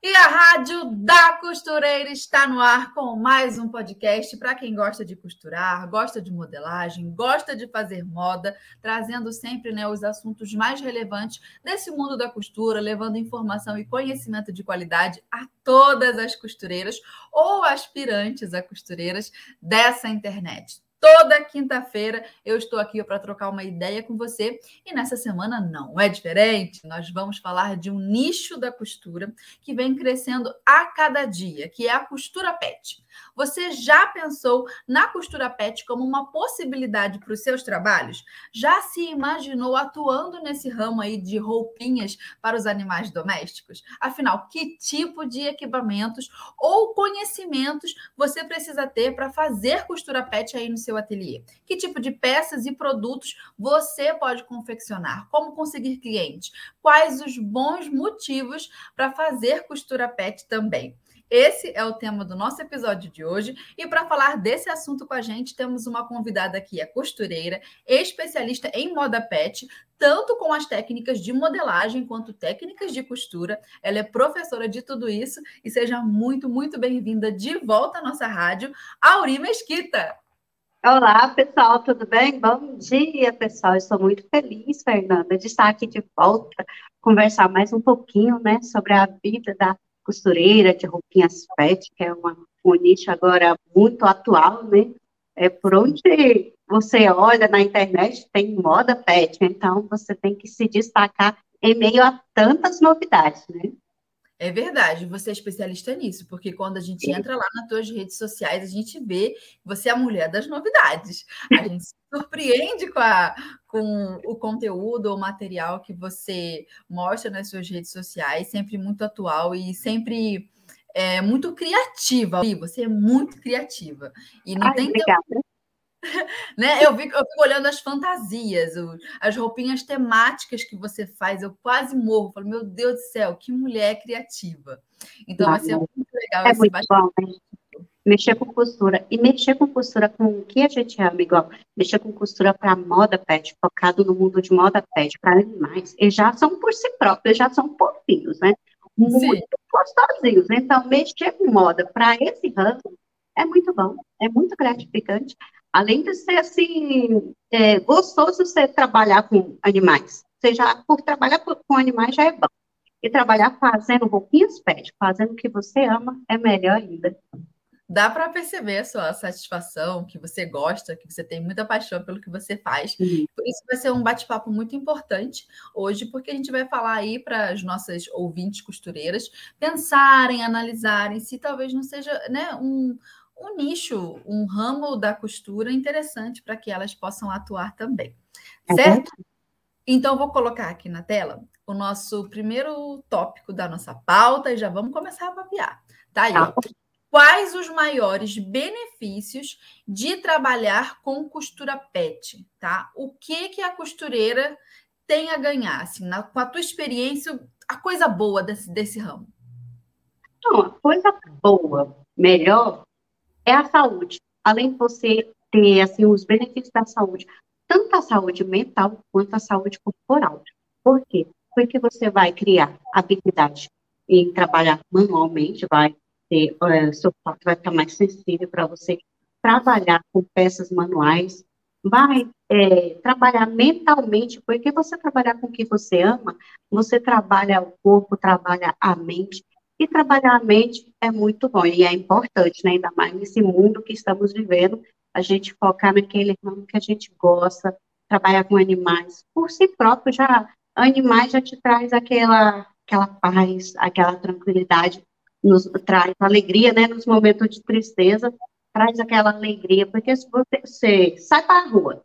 E a Rádio da Costureira está no ar com mais um podcast para quem gosta de costurar, gosta de modelagem, gosta de fazer moda, trazendo sempre né, os assuntos mais relevantes desse mundo da costura, levando informação e conhecimento de qualidade a todas as costureiras ou aspirantes a costureiras dessa internet. Toda quinta-feira eu estou aqui para trocar uma ideia com você e nessa semana não é diferente. Nós vamos falar de um nicho da costura que vem crescendo a cada dia, que é a costura pet. Você já pensou na costura pet como uma possibilidade para os seus trabalhos? Já se imaginou atuando nesse ramo aí de roupinhas para os animais domésticos? Afinal, que tipo de equipamentos ou conhecimentos você precisa ter para fazer costura pet aí no seu ateliê? Que tipo de peças e produtos você pode confeccionar? Como conseguir clientes? Quais os bons motivos para fazer costura pet também? Esse é o tema do nosso episódio de hoje. E para falar desse assunto com a gente, temos uma convidada que é costureira, especialista em moda pet, tanto com as técnicas de modelagem quanto técnicas de costura. Ela é professora de tudo isso e seja muito, muito bem-vinda de volta à nossa rádio, Auri Mesquita. Olá, pessoal, tudo bem? Bom dia, pessoal. Estou muito feliz, Fernanda, de estar aqui de volta, conversar mais um pouquinho, né, sobre a vida da costureira de roupinhas pet, que é uma, um nicho agora muito atual, né? É por onde você olha na internet, tem moda pet, então você tem que se destacar em meio a tantas novidades, né? É verdade, você é especialista nisso, porque quando a gente entra lá nas suas redes sociais, a gente vê que você é a mulher das novidades. A gente se surpreende com, a, com o conteúdo ou material que você mostra nas suas redes sociais, sempre muito atual e sempre é, muito criativa. Você é muito criativa. E não Ai, tem obrigada. né? Eu, vi, eu fico olhando as fantasias, as roupinhas temáticas que você faz, eu quase morro. Falo, meu Deus do céu, que mulher criativa. Então, vai ser muito legal é esse muito bom, né? Mexer com costura. E mexer com costura com o que a gente ama, igual mexer com costura para moda pet, focado no mundo de moda pet, para animais, eles já são por si próprios, já são fofinhos, né? Muito Sim. gostosinhos. Então, mexer com moda para esse ramo é muito bom, é muito gratificante. Além de ser assim, é, gostoso você trabalhar com animais. Você já, por trabalhar com, animais já é bom. E trabalhar fazendo roupinhas pet, fazendo o que você ama, é melhor ainda. Dá para perceber a sua satisfação, que você gosta, que você tem muita paixão pelo que você faz. Uhum. Por isso vai ser um bate-papo muito importante hoje, porque a gente vai falar aí para as nossas ouvintes costureiras pensarem, analisarem se talvez não seja né, um, um nicho, um ramo da costura interessante para que elas possam atuar também. É Certo? Então, vou colocar aqui na tela o nosso primeiro tópico da nossa pauta e já vamos começar a papear. Tá aí. Tá. Quais os maiores benefícios de trabalhar com costura pet, tá? O que que a costureira tem a ganhar, assim, na, com a tua experiência, a coisa boa desse, desse ramo? Então, a coisa boa, melhor, é a saúde. Além de você ter, assim, os benefícios da saúde, tanto a saúde mental quanto a saúde corporal. Por quê? Porque você vai criar habilidade em trabalhar manualmente, vai ter, eh, seu corpo vai ficar mais sensível para você trabalhar com peças manuais, vai eh, trabalhar mentalmente, porque você trabalhar com o que você ama, você trabalha o corpo, trabalha a mente, e trabalhar a mente é muito bom, e é importante, né? ainda mais nesse mundo que estamos vivendo, a gente focar naquele ramo que a gente gosta, trabalhar com animais, por si próprio já, animais já te traz aquela, aquela paz, aquela tranquilidade, nos traz alegria, né, nos momentos de tristeza, traz aquela alegria, porque se você, você sai para a rua,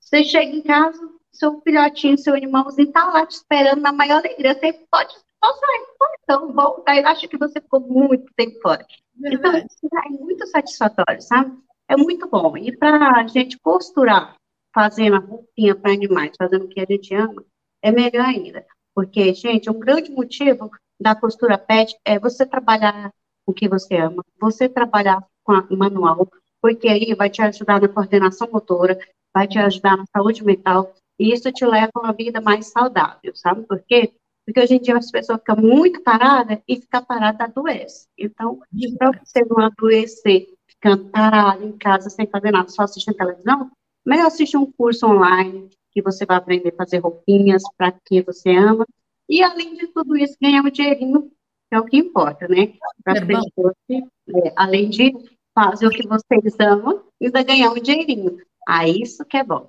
você chega em casa, seu filhotinho, seu animalzinho está lá te esperando na maior alegria, você pode só sair, então volta, eu acho que você ficou muito tempo fora. Então, Verdade. isso é muito satisfatório, sabe? é muito bom. E para a gente costurar, fazendo a roupinha para animais, fazendo o que a gente ama, é melhor ainda. Porque, gente, um grande motivo da costura pet é você trabalhar o que você ama, você trabalhar com a manual, porque aí vai te ajudar na coordenação motora, vai te ajudar na saúde mental, e isso te leva a uma vida mais saudável, sabe por quê? Porque hoje em dia as pessoas ficam muito paradas e ficar parada adoece. Então, para você não adoecer, ficando parado em casa sem fazer nada, só assistindo televisão, melhor assistir um curso online que você vai aprender a fazer roupinhas para quem você ama. E além de tudo isso, ganhar um dinheirinho, que é o que importa, né? Para é pessoas, é, além de fazer o que vocês amam, ainda ganhar um dinheirinho. Ah, isso que é bom.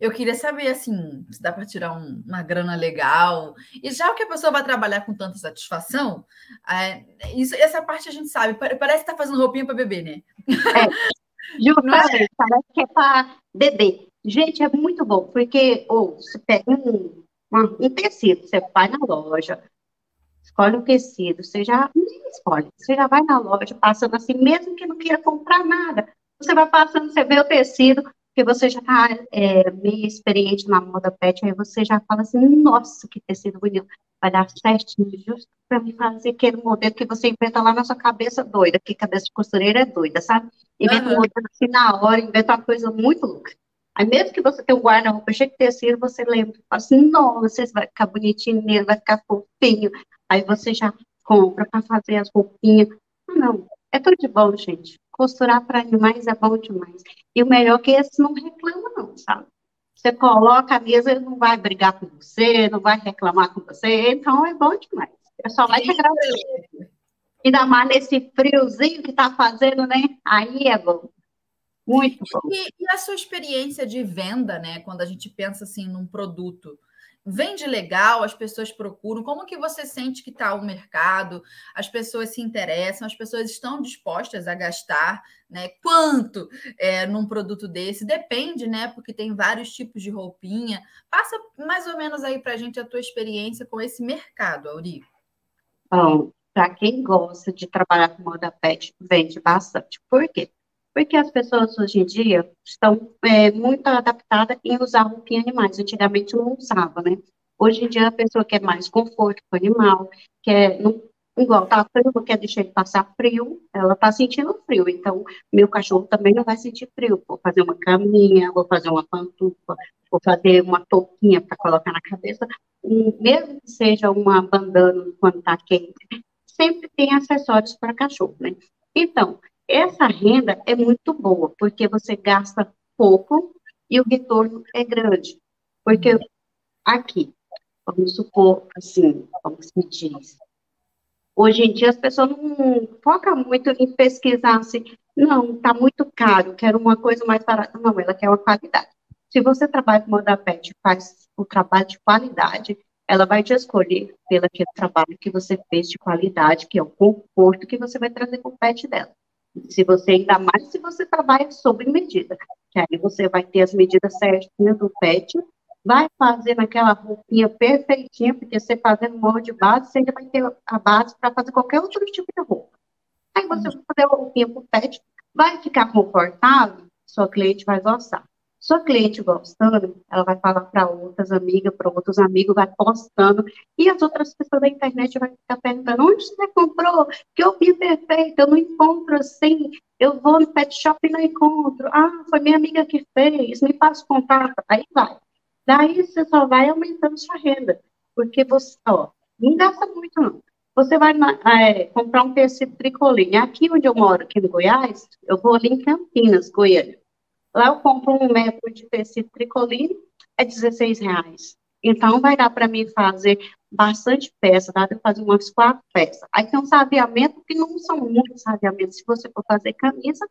Eu queria saber, assim, se dá para tirar um, uma grana legal. E já que a pessoa vai trabalhar com tanta satisfação, é, isso, essa parte a gente sabe. Parece que está fazendo roupinha para bebê, né? É, justamente, é? parece que é para bebê. Gente, é muito bom, porque ou você pega um, um tecido, você vai na loja, escolhe um tecido, você já nem escolhe, você já vai na loja passando assim, mesmo que não queira comprar nada, você vai passando, você vê o tecido, porque você já está é, meio experiente na moda pet, aí você já fala assim, nossa, que tecido bonito, vai dar certinho, justo para me fazer aquele modelo que você inventa lá na sua cabeça doida, que cabeça de costureira é doida, sabe? Inventa uhum. um modelo assim na hora, inventa uma coisa muito louca. Aí mesmo que você tenha um guarda-roupa cheio de tecido, você lembra, fala assim, nossa, vai ficar bonitinho nele, vai ficar fofinho. Aí você já compra para fazer as roupinhas. Não, é tudo de bom, gente costurar para animais é bom demais. E o melhor é que esse não reclama, não, sabe? Você coloca a mesa, ele não vai brigar com você, não vai reclamar com você, então é bom demais. É só vai te agradecer. Ainda mais nesse friozinho que está fazendo, né? Aí é bom. Muito bom. E, e, a sua experiência de venda, né? Quando a gente pensa assim num produto, vende legal, as pessoas procuram? Como que você sente que está o mercado? As pessoas se interessam, as pessoas estão dispostas a gastar, né? Quanto é, num produto desse? Depende, né? Porque tem vários tipos de roupinha. Passa mais ou menos aí para a gente a tua experiência com esse mercado, Auri. Bom, para quem gosta de trabalhar com moda pet, vende bastante. Por quê? Porque as pessoas hoje em dia estão é, muito adaptadas em usar roupinha animais. Antigamente não usava, né? Hoje em dia a pessoa quer mais conforto com o animal, quer, não, igual tá frio, quer deixar ele passar frio, ela tá sentindo frio. Então, meu cachorro também não vai sentir frio. Vou fazer uma caminha, vou fazer uma pantufa, vou fazer uma touquinha para colocar na cabeça. mesmo que seja uma bandana quando tá quente, sempre tem acessórios para cachorro, né? Então, essa renda é muito boa, porque você gasta pouco e o retorno é grande. Porque aqui, vamos supor, assim, como se diz, hoje em dia as pessoas não focam muito em pesquisar assim, não, está muito caro, quero uma coisa mais barata. Não, ela quer uma qualidade. Se você trabalha com moda pet faz o trabalho de qualidade, ela vai te escolher pelo trabalho que você fez de qualidade, que é o conforto que você vai trazer com o pet dela. Se você, ainda mais se você trabalha sob medida, que aí você vai ter as medidas certinhas do pet, vai fazer naquela roupinha perfeitinha, porque você fazendo molde de base, você ainda vai ter a base para fazer qualquer outro tipo de roupa. Aí você vai fazer a roupinha para o pet, vai ficar confortável, sua cliente vai gostar. Sua cliente gostando, ela vai falar para outras amigas, para outros amigos, vai postando, e as outras pessoas da internet vão ficar perguntando, onde você comprou? Que eu vi perfeito, eu não encontro assim, eu vou no pet shop e não encontro. Ah, foi minha amiga que fez, me passa contato, aí vai. Daí você só vai aumentando sua renda, porque você, ó, não gasta muito não. Você vai é, comprar um tecido tricoline. Aqui onde eu moro, aqui no Goiás, eu vou ali em Campinas, Goiânia. Lá eu compro um metro de tecido tricoline, é 16 reais. Então, vai dar para mim fazer bastante peça, dá para fazer umas quatro peças. Aí tem um sabiamento que não são muitos sabiamentos. Se você for fazer camisa,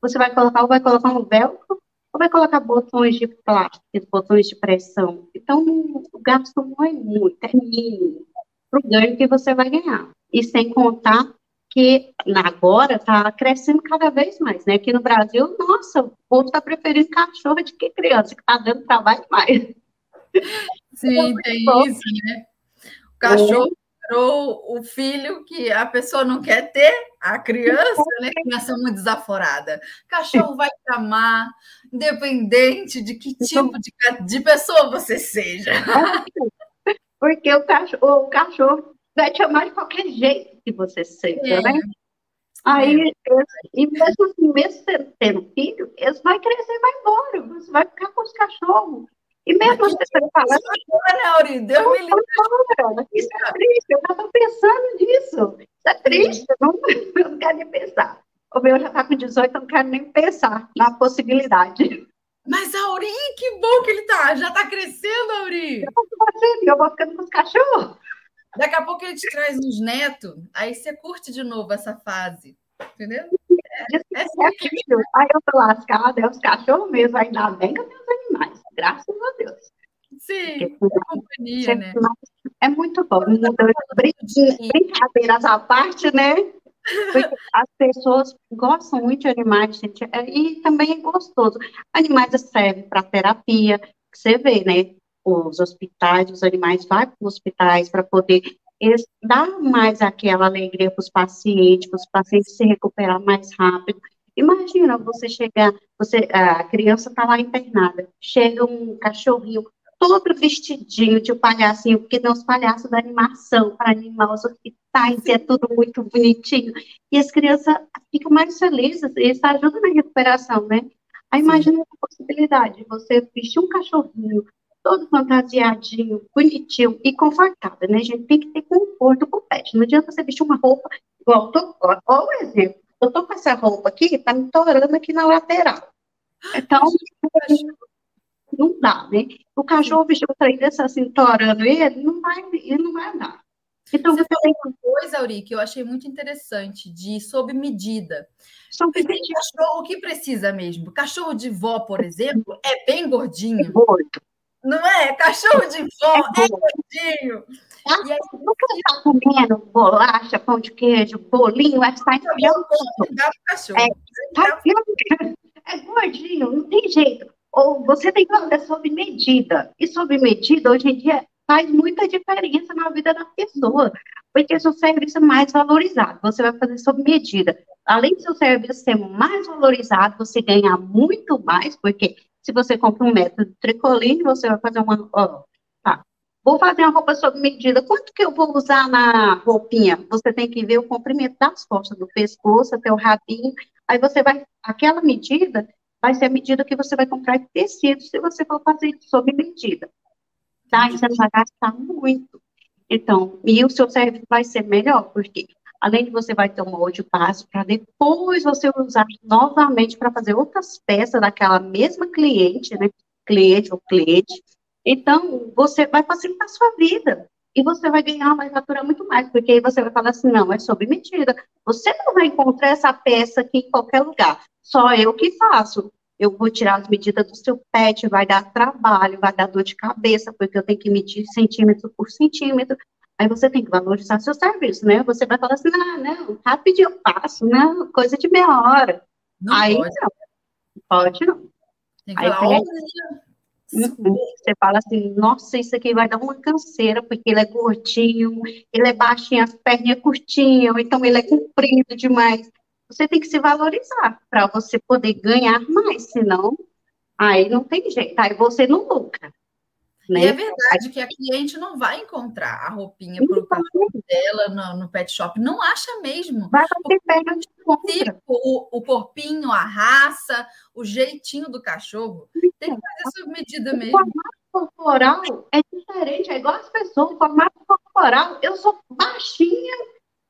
você vai colocar, ou vai colocar um velcro, ou vai colocar botões de plástico, botões de pressão. Então, o gasto não é muito, é mínimo para o ganho que você vai ganhar. E sem contar que agora está crescendo cada vez mais, né? Aqui no Brasil, nossa, o povo está preferindo cachorro de que criança, que está dando trabalho mais. Sim, tem isso, né? O cachorro encontrou o filho que a pessoa não quer ter, a criança, né? Criança muito desaforada. Cachorro vai te amar, independente de que tipo de, de pessoa você seja. Porque o cachorro, o cachorro vai te amar de qualquer jeito que você seja, é. né? Aí, eles, e mesmo assim, mesmo tendo filho, eles vão crescer e vai embora. Você vai ficar com os cachorros. E mesmo assim, você fala. Né, Auri? Deus me livre. Isso é triste, eu já estou pensando nisso. Isso é triste, eu não, eu não quero nem pensar. O meu já está com 18, eu não quero nem pensar na possibilidade. Mas, Auri, que bom que ele tá, já está crescendo, Auri. Eu, eu vou ficando com os cachorros. Daqui a pouco ele te traz uns netos, aí você curte de novo essa fase, entendeu? É, é, é aí eu tô lascada, é os cachorros mesmo, ainda bem que eu tenho os animais, graças a Deus. Sim, Porque, companhia, né? É muito bom. Brincadeiras à parte, né? Porque as pessoas gostam muito de animais, gente, é, e também é gostoso. Animais servem para terapia, que você vê, né? Os hospitais, os animais vão para os hospitais para poder dar mais aquela alegria para os pacientes, para os pacientes se recuperar mais rápido. Imagina você chegar, você, a criança está lá internada, chega um cachorrinho todo vestidinho de palhacinho, porque não os palhaços da animação para animar os hospitais, e é tudo muito bonitinho. E as crianças ficam mais felizes, isso ajuda na recuperação, né? Aí imagina a possibilidade, você vestir um cachorrinho todo fantasiadinho, bonitinho e confortável, né? Gente tem que ter conforto com o pet. Não adianta você vestir uma roupa igual, tô, ó, o exemplo. Eu tô com essa roupa aqui, tá me torando aqui na lateral. Então, não dá, né? O cachorro vestiu um trem desse assim, torando ele, não vai, ele não vai andar. Então, você falou uma coisa, Auri, que eu achei muito interessante, de sob medida. Sob medida. Cachorro, o que precisa mesmo? Cachorro de vó, por exemplo, é bem gordinho. É gordo. Não é? Cachorro de vó, é, é gordinho. Ah, e aí, nunca está comendo bolacha, pão de queijo, bolinho, é sai cachorro. É, é gordinho, não tem jeito. Ou você tem que fazer sob medida. E sob medida, hoje em dia, faz muita diferença na vida da pessoa, porque seu serviço é mais valorizado. Você vai fazer sob medida. Além do seu serviço ser mais valorizado, você ganha muito mais, porque se você compra um metro de tricoline, você vai fazer uma. Ó, tá. Vou fazer uma roupa sob medida. Quanto que eu vou usar na roupinha? Você tem que ver o comprimento das costas, do pescoço até o rabinho. Aí você vai. Aquela medida vai ser a medida que você vai comprar de tecido, se você for fazer sob medida. Tá? Não vai gastar muito. Então, e o seu serviço vai ser melhor, porque Além de você vai ter um molde básico para depois você usar novamente para fazer outras peças daquela mesma cliente, né? Cliente ou cliente. Então, você vai facilitar a sua vida. E você vai ganhar, vai faturar muito mais, porque aí você vai falar assim, não, é sob medida. Você não vai encontrar essa peça aqui em qualquer lugar. Só eu que faço. Eu vou tirar as medidas do seu pet, vai dar trabalho, vai dar dor de cabeça, porque eu tenho que medir centímetro por centímetro. Aí você tem que valorizar seu serviço, né? Você vai falar assim, ah, não, rapidinho eu passo, não, né? coisa de meia hora. Não Aí pode. não, pode não. Tem que Aí falar, uhum. você fala assim, nossa, isso aqui vai dar uma canseira, porque ele é gordinho, ele é baixinho, as perninhas curtinhas, então ele é comprido demais. Você tem que se valorizar para você poder ganhar mais, senão aí não tem jeito, aí você não lucra. Né? E é verdade que a cliente não vai encontrar a roupinha para o cachorro dela no, no, pet shop, não acha mesmo. Vai ter perna de o, o corpinho, a raça, o jeitinho do cachorro, tem que fazer sob medida mesmo. O formato corporal é diferente, é igual as pessoas, o formato corporal, eu sou baixinha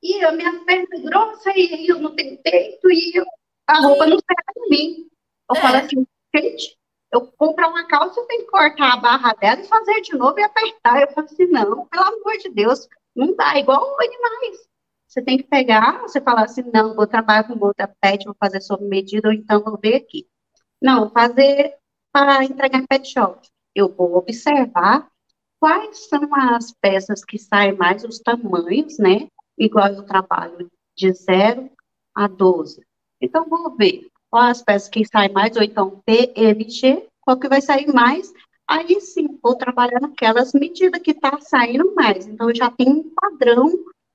e a minha perna é grossa e eu não tenho peito e eu, a roupa não serve em mim. Eu é. falo assim, gente, eu comprar uma calça, eu tenho que cortar a barra dela e fazer de novo e apertar. Eu falo assim, não, pelo amor de Deus, não dá, igual animais. Você tem que pegar, você falar assim, não, vou trabalhar com outra pet, vou fazer sob medida, ou então vou ver aqui. Não, fazer para entregar pet shop. Eu vou observar quais são as peças que saem mais, os tamanhos, né? Igual eu trabalho de 0 a 12. Então, vou ver qual as peças que saem mais, ou então PMG, qual que vai sair mais aí sim, vou trabalhar naquelas medidas que está saindo mais. Então, eu já tenho um padrão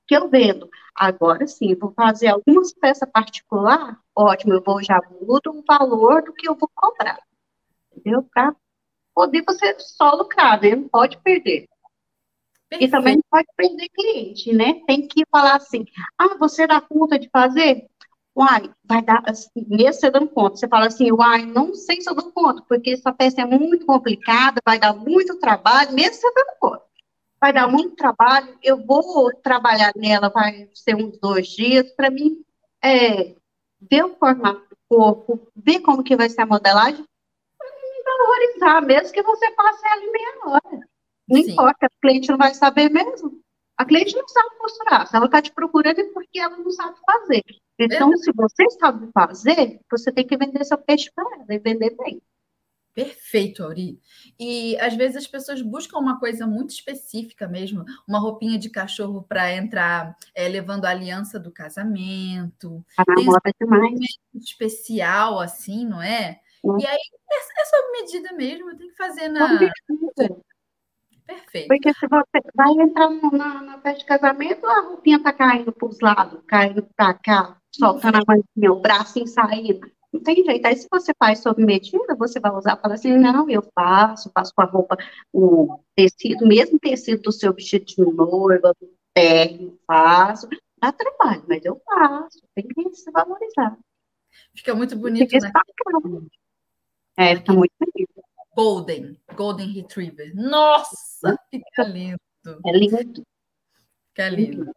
que eu vendo. Agora sim, vou fazer algumas peças particular, ótimo, eu vou já mudo o valor do que eu vou cobrar. Entendeu? Para poder você só lucrar, né? Não pode perder. Perfeito. E também não pode perder cliente, né? Tem que falar assim, ah, você dá conta de fazer? Uai, vai dar, assim, mesmo você dando conta, você fala assim, uai, não sei se eu dou conta, porque essa peça é muito complicada, vai dar muito trabalho, mesmo você dando conta. Vai dar muito trabalho, eu vou trabalhar nela, vai ser uns dois dias, para mim, é, ver o formato do corpo, ver como que vai ser a modelagem, me valorizar, mesmo que você passe ali meia hora. Não Sim. importa, a cliente não vai saber mesmo. A cliente não sabe costurar. Se ela está te procurando é porque ela não sabe fazer. Então, é. se você sabe fazer, você tem que vender seu peixe para ela e vender bem. Perfeito, Auri. E às vezes as pessoas buscam uma coisa muito específica mesmo, uma roupinha de cachorro para entrar é, levando a aliança do casamento. A namora demais. especial, assim, não é? Hum. E aí é, é sob medida mesmo, tem que fazer na. Perfeito. Porque se você vai entrar na, na festa de casamento, a roupinha tá caindo para os lados, caindo para cá, soltando a mantinha, o bracinho saindo. Não tem jeito. Aí, se você faz sob medida, você vai usar e falar assim: não, eu faço, faço com a roupa, o tecido, mesmo tecido do seu vestido de noiva, do terno, faço. Dá trabalho, mas eu faço. Tem que se valorizar. Fica muito bonito, né? É, fica muito bonito. Golden, Golden Retriever. Nossa, fica lindo. É lindo. Fica lindo.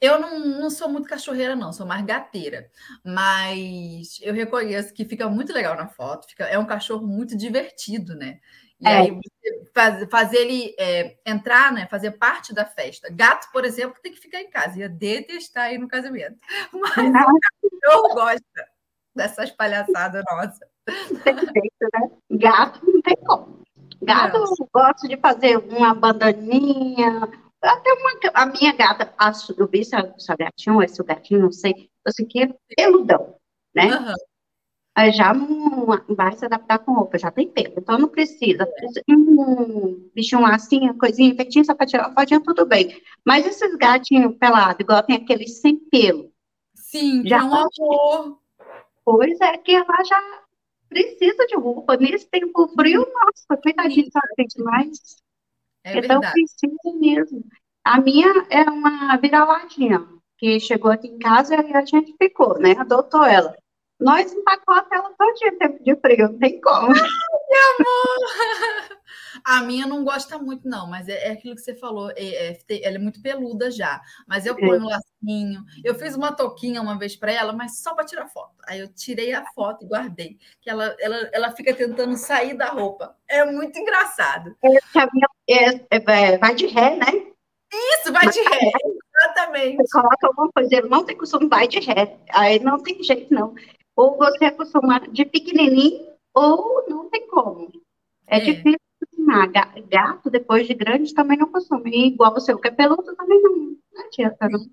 Eu não, não sou muito cachorreira, não, sou mais gateira. Mas eu reconheço que fica muito legal na foto. Fica, é um cachorro muito divertido, né? E é. aí faz, fazer ele é, entrar, né? Fazer parte da festa. Gato, por exemplo, tem que ficar em casa. Ia detestar ir no casamento. Mas o cachorro gosta dessas palhaçadas nossas. Perfeito, né? Gato não tem como. Gato Nossa. gosta de fazer uma bandaninha, até uma, a minha gata, a, eu vi se a, se a gatinha ou esse gatinho, não sei, assim, que é peludão, né? Uhum. Já não vai se adaptar com roupa, já tem pelo, então não precisa. Um bichinho assim, coisinha, feitinho, sapatinho, fodinha, tudo bem. Mas esses gatinhos pelados, igual tem aqueles sem pelo. Sim, já é um amor. Pois é, que ela já precisa de roupa. Nesse tempo frio, nossa, coitadinho, sabe demais. É então verdade. precisa mesmo. A minha é uma vira-latinha, que chegou aqui em casa e a gente ficou, né? Adotou ela. Nós empacotamos ela todo dia, tempo de frio, não tem como. Meu amor! A minha não gosta muito, não, mas é, é aquilo que você falou, é, é, ela é muito peluda já. Mas eu ponho um lacinho. Eu fiz uma touquinha uma vez para ela, mas só para tirar foto. Aí eu tirei a foto e guardei. Que ela, ela, ela fica tentando sair da roupa. É muito engraçado. É, é, vai de ré, né? Isso, vai de ré. Exatamente. Você coloca alguma coisa, ele não tem costume, vai de ré. Aí não tem jeito, não. Ou você é acostumado de pequenininho, ou não tem como. É, é. difícil acostumar. Gato, depois de grande, também não costuma. E igual você, o que é peludo, também não, não adianta, não.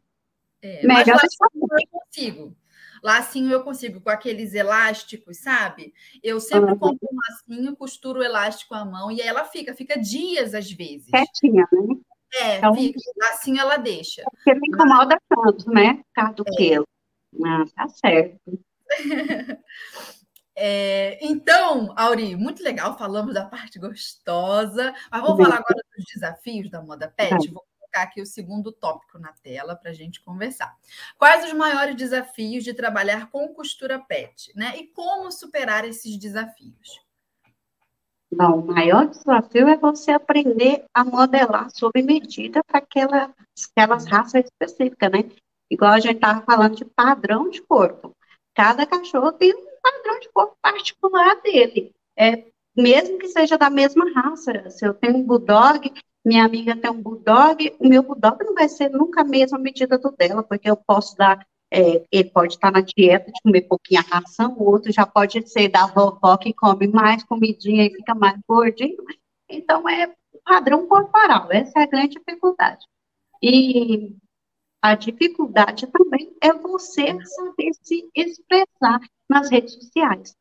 É, Melhor mas lacinho eu consigo. Lacinho eu consigo, com aqueles elásticos, sabe? Eu sempre uhum. compro um lacinho, costuro o elástico à mão e aí ela fica, fica dias às vezes. Quietinha, né? É, então, fica, assim ela deixa. Porque me incomoda tanto, né? Por causa do é. pelo. Ah, tá certo. É, então, Auri, muito legal, falamos da parte gostosa, mas vamos falar agora dos desafios da moda pet. Vou colocar aqui o segundo tópico na tela para a gente conversar. Quais os maiores desafios de trabalhar com costura pet, né? E como superar esses desafios? Bom, o maior desafio é você aprender a modelar sob medida para aquela, aquelas raças específicas, né? Igual a gente estava falando de padrão de corpo. Cada cachorro tem um padrão de corpo particular dele. É, mesmo que seja da mesma raça. Se eu tenho um bulldog, minha amiga tem um bulldog, o meu bulldog não vai ser nunca a mesma medida do dela, porque eu posso dar, é, ele pode estar na dieta de comer pouquinha ração, o outro já pode ser da vovó que come mais comidinha e fica mais gordinho. Então, é padrão corporal, essa é a grande dificuldade. E a dificuldade também é você saber se expressar nas redes sociais.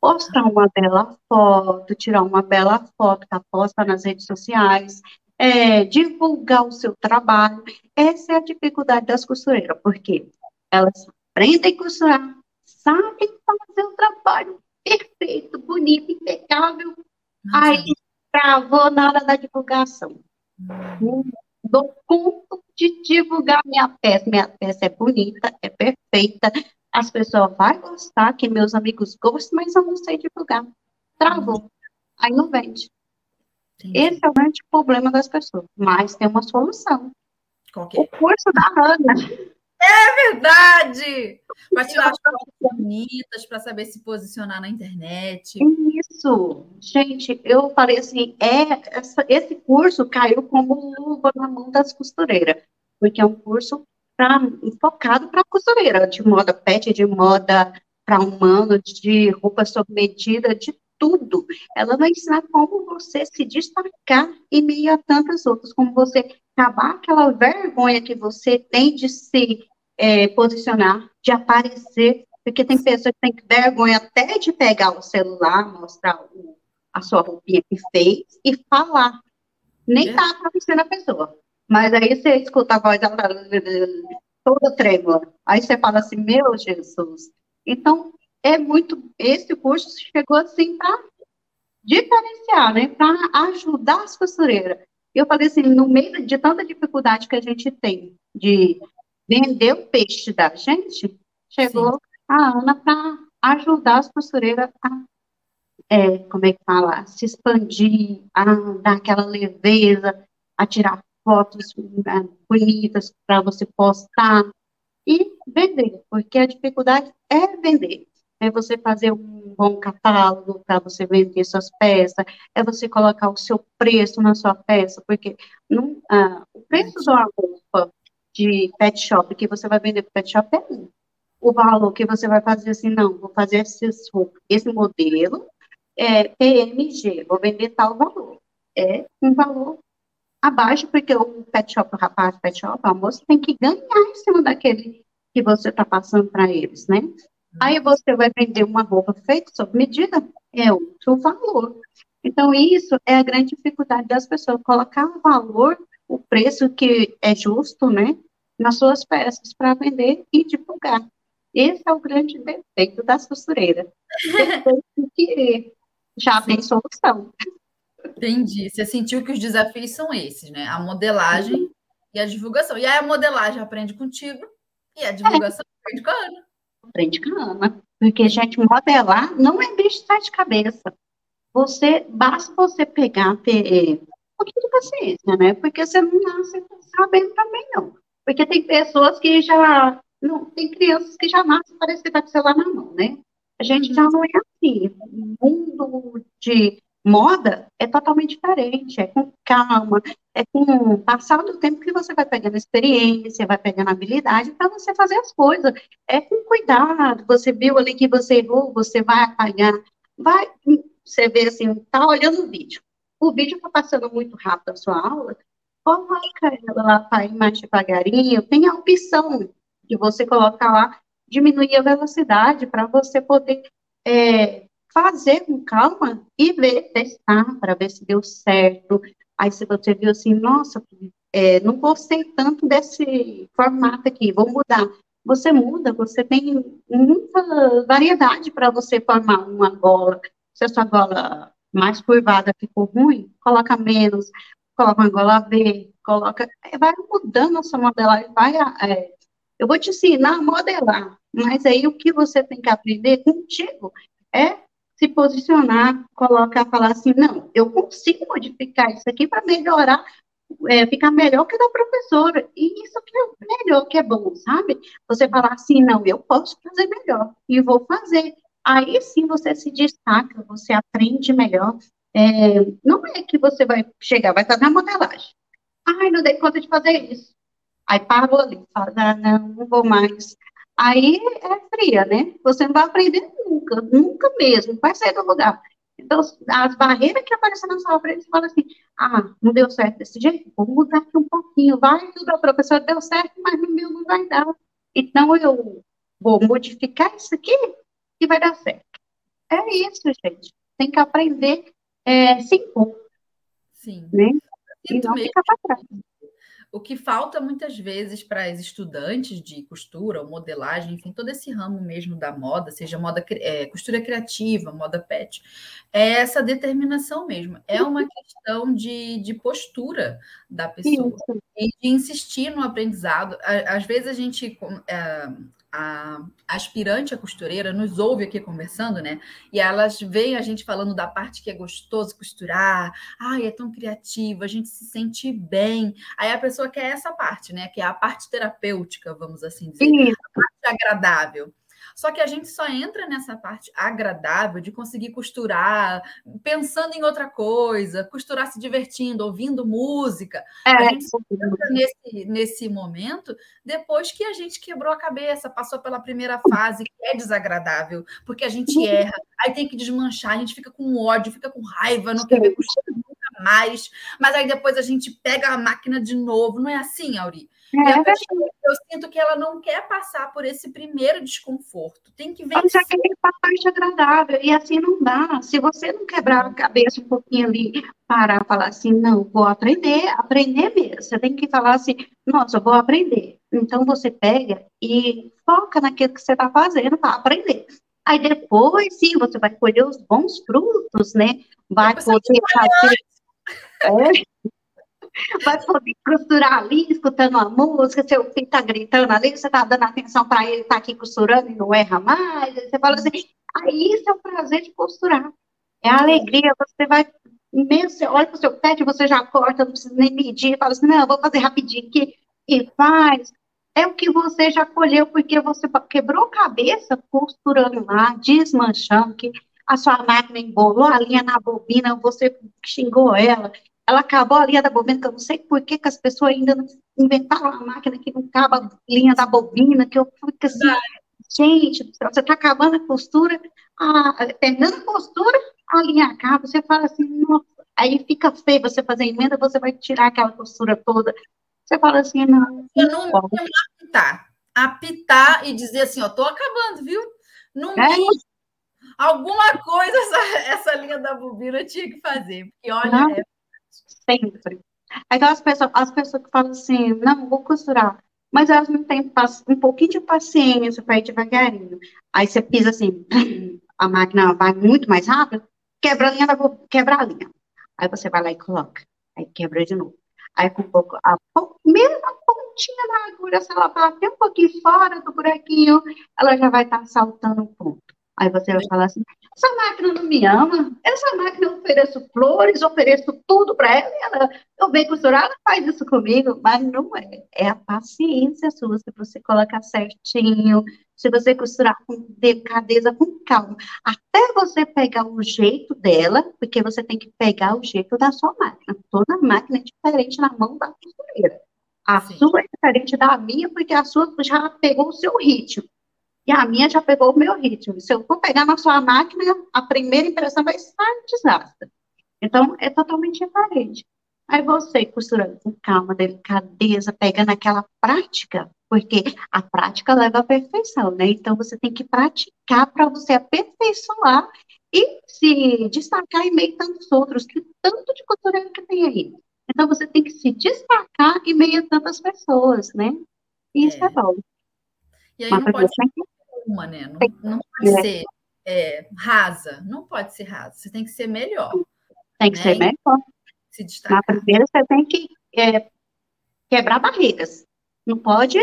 postar uma bela foto, tirar uma bela foto, tá posta nas redes sociais, é, divulgar o seu trabalho. Essa é a dificuldade das costureiras, porque elas aprendem a costurar, sabem fazer o trabalho perfeito, bonito, impecável. Nossa. Aí travou na hora da divulgação. Hum. Dou conta de divulgar minha peça. Minha peça é bonita, é perfeita, as pessoas vão gostar, que meus amigos gostam, mas eu não sei divulgar. Travou. Aí não vende. Esse é o grande problema das pessoas. Mas tem uma solução. É? O curso da Ana. É verdade! Para tirar as fotos bonitas, para saber se posicionar na internet. Isso! Gente, eu falei assim, é, essa, esse curso caiu como luva na mão das costureiras, porque é um curso pra, focado para costureira, de moda pet, de moda para humano, de roupa sob medida, de tudo. Ela vai ensinar como você se destacar em meio a tantas outras, como você acabar aquela vergonha que você tem de se é, posicionar, de aparecer, porque tem pessoas que têm vergonha até de pegar o celular, mostrar o, a sua roupinha que fez e falar. Nem é. tá aparecendo a pessoa. Mas aí você escuta a voz dela toda trêmula. Aí você fala assim, meu Jesus. Então, é muito. Esse curso chegou assim para diferenciar, né? Para ajudar as costureiras. E eu falei assim, no meio de tanta dificuldade que a gente tem de vender o peixe da gente, chegou Sim. A Ana para ajudar as costureiras a, é, como é que fala, se expandir, a dar aquela leveza, a tirar fotos né, bonitas para você postar e vender, porque a dificuldade é vender. É você fazer um bom catálogo para você vender suas peças, é você colocar o seu preço na sua peça, porque não, ah, o preço de uma roupa de pet shop que você vai vender para pet shop é um. O valor que você vai fazer assim, não, vou fazer esse, esse modelo, é PMG, vou vender tal valor. É um valor abaixo, porque o pet shop, o rapaz pet shop, a moça tem que ganhar em cima daquele que você está passando para eles, né? Aí você vai vender uma roupa feita sob medida, é outro valor. Então, isso é a grande dificuldade das pessoas, colocar o valor, o preço que é justo, né, nas suas peças para vender e divulgar. Esse é o grande defeito das costureiras. que já tem solução. Entendi. Você sentiu que os desafios são esses, né? A modelagem e a divulgação. E aí a modelagem aprende contigo e a divulgação é. aprende com a Ana. Aprende com a Ana. Porque, gente, modelar não é bicho de cabeça. Você, basta você pegar, ter um pouquinho de paciência, né? Porque você não nasce sabendo também, não. Porque tem pessoas que já. Não, tem crianças que já nascem parecendo que tá com o celular na mão, né? A gente uhum. já não é assim. O mundo de Moda é totalmente diferente, é com calma, é com o passar do tempo que você vai pegando experiência, vai pegando habilidade para você fazer as coisas. É com cuidado, você viu ali que você errou, você vai apagar, vai, você vê assim, tá olhando o vídeo. O vídeo está passando muito rápido a sua aula, coloca ela lá para ir mais devagarinho, tem a opção de você colocar lá, diminuir a velocidade para você poder é, fazer com calma e ver, testar para ver se deu certo. Aí se você viu assim, nossa, é, não gostei tanto desse formato aqui, vou mudar. Você muda, você tem muita variedade para você formar uma gola. Se a sua gola mais curvada ficou ruim, coloca menos, coloca uma gola V, coloca, é, vai mudando a sua modelagem, vai, é, eu vou te ensinar a modelar, mas aí o que você tem que aprender contigo é se posicionar, colocar, falar assim, não, eu consigo modificar isso aqui para melhorar, é, ficar melhor que da professora. E isso que é melhor, que é bom, sabe? Você falar assim, não, eu posso fazer melhor e vou fazer. Aí sim você se destaca, você aprende melhor. É, não é que você vai chegar, vai fazer a modelagem. Ai, não dei conta de fazer isso. Aí parou ali, fala, ah, não, não vou mais aí é fria, né? Você não vai aprender nunca, nunca mesmo, vai sair do lugar. Então, as barreiras que aparecem na sua frente, você fala assim, ah, não deu certo desse jeito, vou mudar aqui um pouquinho, vai, tudo, a professora deu certo, mas no meu não vai dar. Então, eu vou modificar isso aqui e vai dar certo. É isso, gente. Tem que aprender é, se impor. Sim. Né? E não mesmo. ficar para trás. O que falta muitas vezes para as estudantes de costura ou modelagem, enfim, todo esse ramo mesmo da moda, seja moda é, costura criativa, moda pet, é essa determinação mesmo. É uma questão de, de postura da pessoa Isso. e de insistir no aprendizado. Às vezes a gente é, a aspirante a costureira nos ouve aqui conversando, né? E elas veem a gente falando da parte que é gostoso costurar, ai, é tão criativa, a gente se sente bem. Aí a pessoa quer essa parte, né? Que é a parte terapêutica, vamos assim dizer, Isso. a parte agradável. Só que a gente só entra nessa parte agradável de conseguir costurar, pensando em outra coisa, costurar se divertindo, ouvindo música. É, a gente só entra nesse, nesse momento depois que a gente quebrou a cabeça, passou pela primeira fase, que é desagradável, porque a gente Uhum. erra, aí tem que desmanchar, a gente fica com ódio, fica com raiva, não quer ver costura nunca mais, mas aí depois a gente pega a máquina de novo. Não é assim, Auri? E é, a pessoa, eu sinto que ela não quer passar por esse primeiro desconforto. Tem que Mas vencer. já quer ir para a parte agradável, e assim não dá. Se você não quebrar a cabeça um pouquinho ali, parar, falar assim, não, vou aprender, aprender mesmo. Você tem que falar assim, nossa, eu vou aprender. Então você pega e foca naquilo que você está fazendo para aprender. Aí depois, sim, você vai colher os bons frutos, né? Vai poder fazer. É. Vai poder costurar ali, escutando uma música, seu filho está gritando ali, você está dando atenção para ele, está aqui costurando e não erra mais. Aí você fala assim, aí isso é o prazer de costurar. É a alegria, você vai, mesmo, você olha o seu pet, você já corta, não precisa nem medir, fala assim, não, vou fazer rapidinho aqui, e faz. É o que você já colheu, porque você quebrou cabeça costurando lá, desmanchando, que a sua máquina embolou a linha na bobina, você xingou ela, ela acabou a linha da bobina, que eu não sei por que, que as pessoas ainda não inventaram uma máquina que não acaba a linha da bobina, que eu fico assim, gente, você está acabando a costura, a, terminando a costura, a linha acaba, você fala assim, nossa, aí fica feio você fazer emenda, você vai tirar aquela costura toda. Você fala assim, não. Eu não me apitar. Apitar e dizer assim, ó, tô acabando, viu? No É. alguma coisa essa, essa linha da bobina tinha que fazer. Porque, olha, Não. é Sempre. Então, as pessoas, as pessoas que falam assim, não, vou costurar, mas elas não têm um pouquinho de paciência para ir devagarinho. Aí você pisa assim, a máquina vai muito mais rápido, quebra a linha, da, bo- quebra a linha. Aí você vai lá e coloca, aí quebra de novo. Aí com um pouco, a mesma pontinha da agulha, se ela bater um pouquinho fora do buraquinho, ela já vai estar saltando um ponto. Aí você vai falar assim, essa máquina não me ama, essa máquina eu ofereço flores, ofereço tudo para ela, e ela, eu venho costurar, ela faz isso comigo, mas não é. É a paciência sua, se você colocar certinho, se você costurar com delicadeza, com calma, até você pegar o jeito dela, porque você tem que pegar o jeito da sua máquina. Toda máquina é diferente na mão da costureira. A Sim. sua é diferente da minha, porque a sua já pegou o seu ritmo. E a minha já pegou o meu ritmo. Se eu for pegar na sua máquina, a primeira impressão vai estar um desastre. Então, é totalmente diferente. Aí você, costurando com calma, delicadeza, pegando aquela prática, porque a prática leva à perfeição, né? Então, você tem que praticar para você aperfeiçoar e se destacar em meio a tantos outros, que tanto de costureiro que tem aí. Então, você tem que se destacar em meio a tantas pessoas, né? E isso É. é bom. E aí Mas não pode você uma, né? Não, não pode É. ser é, rasa, não pode ser rasa. Você tem que ser melhor, tem que né? ser melhor. se Na destacar. primeira, você tem que é, quebrar barreiras. Não pode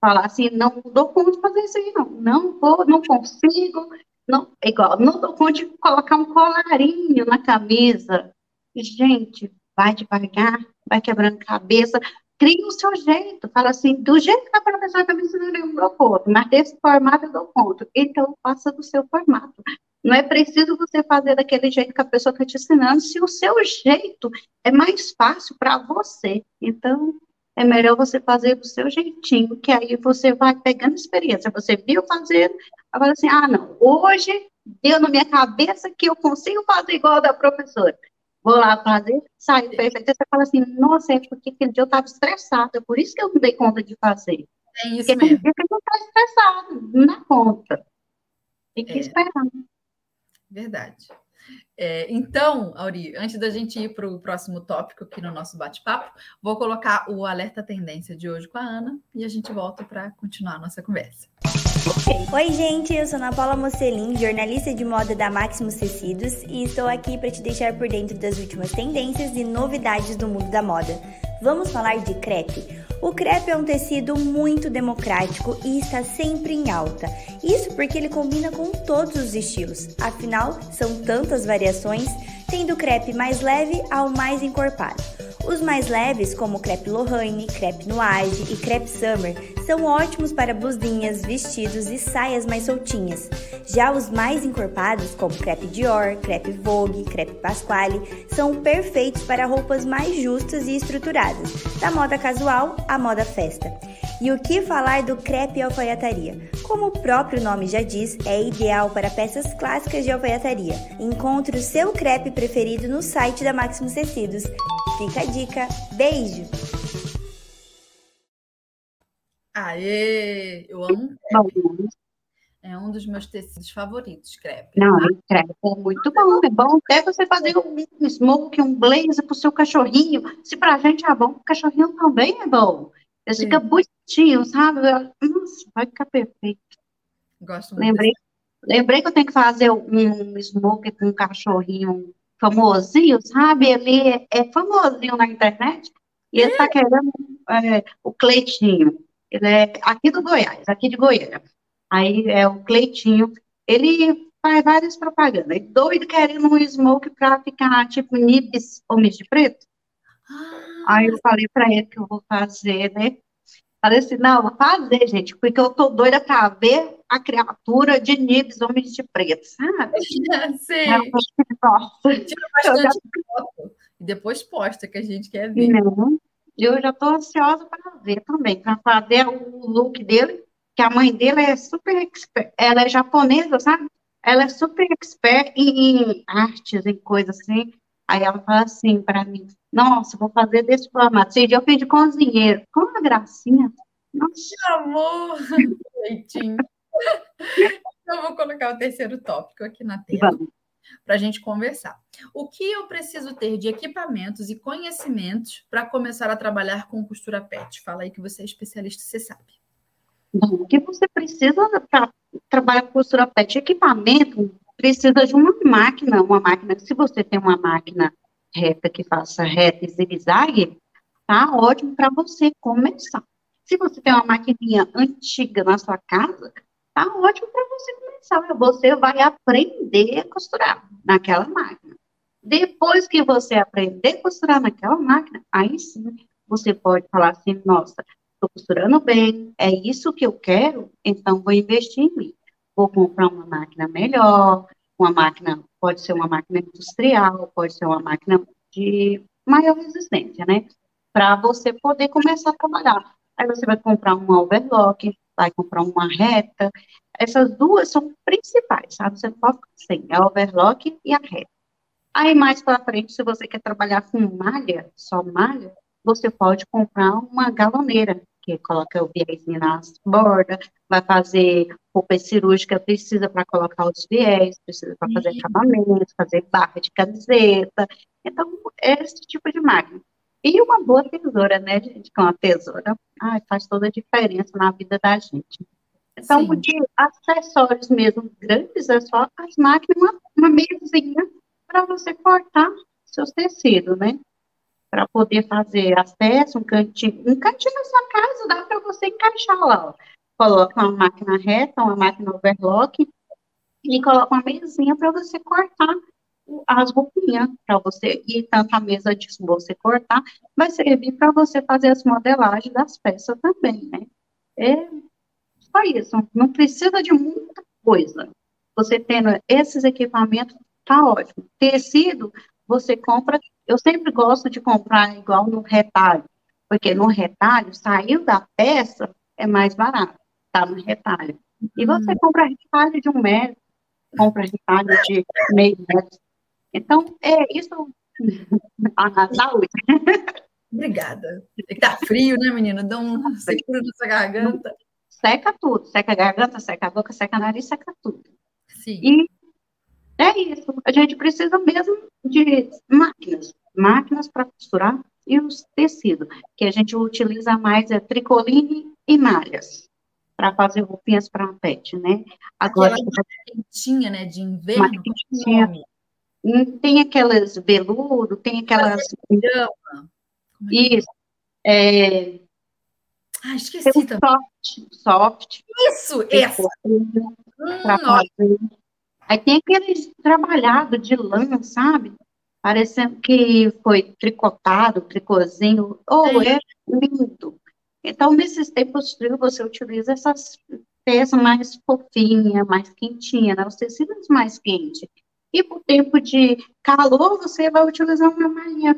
falar assim, não dou conta de fazer isso aí, não. Não vou, não consigo. Não, igual, não dou conta de colocar um colarinho na camisa. Gente, vai devagar, vai quebrando cabeça. Cria o seu jeito. Fala assim, do jeito que a professora está me ensinando, eu dou conta. Mas desse formato eu dou conta. Então, faça do seu formato. Não é preciso você fazer daquele jeito que a pessoa está te ensinando, se o seu jeito é mais fácil para você. Então, é melhor você fazer do seu jeitinho, que aí você vai pegando experiência. Você viu fazendo, agora assim, ah, não, hoje deu na minha cabeça que eu consigo fazer igual da professora. Vou lá fazer, sai perfeito. Você fala assim, nossa, é porque aquele dia eu estava estressada, por isso que eu não dei conta de fazer. É isso Porque mesmo. dia que a gente está estressado, não dá conta. Tem que É. esperar. Verdade. É, então, Auri, antes da gente ir para o próximo tópico aqui no nosso bate-papo, vou colocar o alerta tendência de hoje com a Ana e a gente volta para continuar a nossa conversa. Oi, gente, eu sou Ana Paula Mocelin, jornalista de moda da Maximus Tecidos, e estou aqui para te deixar por dentro das últimas tendências e novidades do mundo da moda. Vamos falar de crepe. O crepe é um tecido muito democrático e está sempre em alta. Isso porque ele combina com todos os estilos. Afinal, são tantas variações, tendo o crepe mais leve ao mais encorpado. Os mais leves, como crepe Lohane, crepe Nuage e crepe Summer, são ótimos para blusinhas, vestidos e saias mais soltinhas. Já os mais encorpados, como crepe Dior, crepe Vogue, crepe Pasquale, são perfeitos para roupas mais justas e estruturadas, da moda casual à moda festa. E o que falar do crepe alfaiataria? Como o próprio nome já diz, é ideal para peças clássicas de alfaiataria. Encontre o seu crepe preferido no site da Maximus Tecidos. Fica a dica. Beijo! Aê! Eu amo crepe. É um dos meus tecidos favoritos, crepe. Não, crepe é muito bom. É bom até você fazer um smoke, um blazer para o seu cachorrinho. Se para a gente é bom, o cachorrinho também é bom. Ele fica bonitinho, sabe? Nossa, vai ficar perfeito. Gosto muito. Lembrei, lembrei que eu tenho que fazer um smoke com um cachorrinho famosinho, sabe? Ele é, é famosinho na internet. E ele está querendo é, o Cleitinho. Ele é aqui do Goiás, aqui de Goiânia. Aí é o Cleitinho. Ele faz várias propagandas. E doido querendo um smoke para ficar tipo nibs homens de preto. Ah. Aí eu falei para ele que eu vou fazer, né? Falei assim, não, vou fazer, gente, porque eu tô doida para ver a criatura de nibs homens de preto, sabe? Sim. Nossa. Tira bastante já... foto e depois posta que a gente quer ver. Não. Eu já estou ansiosa para ver também, para fazer o look dele, que a mãe dele é super expert, ela é japonesa, sabe? Ela é super expert em artes, em coisas assim. Aí ela fala assim para mim, nossa, vou fazer desse formato. Esse dia eu pedi cozinheiro. Com uma gracinha. Nossa. Que amor! Eu vou colocar o terceiro tópico aqui na tela para a gente conversar. O que eu preciso ter de equipamentos e conhecimentos para começar a trabalhar com costura PET? Fala aí que você é especialista, você sabe. Bom, o que você precisa para trabalhar com costura PET? Equipamento precisa de uma máquina, uma máquina, se você tem uma máquina reta que faça reta e zigue-zague, tá ótimo para você começar. Se você tem uma maquininha antiga na sua casa, tá ótimo para você começar. Você vai aprender a costurar naquela máquina. Depois que você aprender a costurar naquela máquina, aí sim você pode falar assim, nossa, estou costurando bem, é isso que eu quero, então vou investir em mim. Vou comprar uma máquina melhor, uma máquina, pode ser uma máquina industrial, pode ser uma máquina de maior resistência, né? Para você poder começar a trabalhar. Aí você vai comprar um overlock, vai comprar uma reta. Essas duas são principais, sabe? Você foca assim, é overlock e a reta. Aí mais para frente, se você quer trabalhar com malha, só malha, você pode comprar uma galoneira, que coloca o viés nas bordas, vai fazer roupa cirúrgica, precisa para colocar os viés, precisa para fazer acabamento, fazer barra de camiseta. Então, esse tipo de máquina. E uma boa tesoura, né, gente? Com a tesoura, ai, faz toda a diferença na vida da gente. Então, Sim. de acessórios mesmo grandes, é só as máquinas, uma, uma mesinha para você cortar seus tecidos, né? Para poder fazer peças, um cantinho, um cantinho na sua casa, dá para você encaixar lá, ó. Coloca uma máquina reta, uma máquina overlock, e coloca uma mesinha para você cortar as roupinhas para você, e tanto a mesa de você cortar, vai servir para você fazer as modelagens das peças também, né? É só isso, não precisa de muita coisa. Você tendo esses equipamentos, tá ótimo. Tecido, você compra, eu sempre gosto de comprar igual no retalho, porque no retalho, saiu da peça, é mais barato, tá no retalho. E você hum. compra retalho de um metro, compra retalho de meio metro, então, é isso. A saúde. Obrigada. Está frio, né, menina? Dá um secura nessa garganta. Seca tudo. Seca a garganta, seca a boca, seca o nariz, seca tudo. Sim. E É isso. A gente precisa mesmo de máquinas, máquinas para costurar e os tecidos, que a gente utiliza mais é tricoline e malhas para fazer roupinhas para pet, né? Agora Aquela quentinha, né, de inverno. Quentinha, tem aquelas veludo, tem aquelas é isso. É... Ah, esqueci também. Soft, soft. Isso, essa. Hum, Aí tem aqueles trabalhado de lã, sabe? Parecendo que foi tricotado, tricôzinho. Oh, é, é lindo. Então, nesses tempos frios, você utiliza essas peças mais fofinhas, mais quentinhas, né? os tecidos mais quentes. E por tempo de calor, você vai utilizar uma malha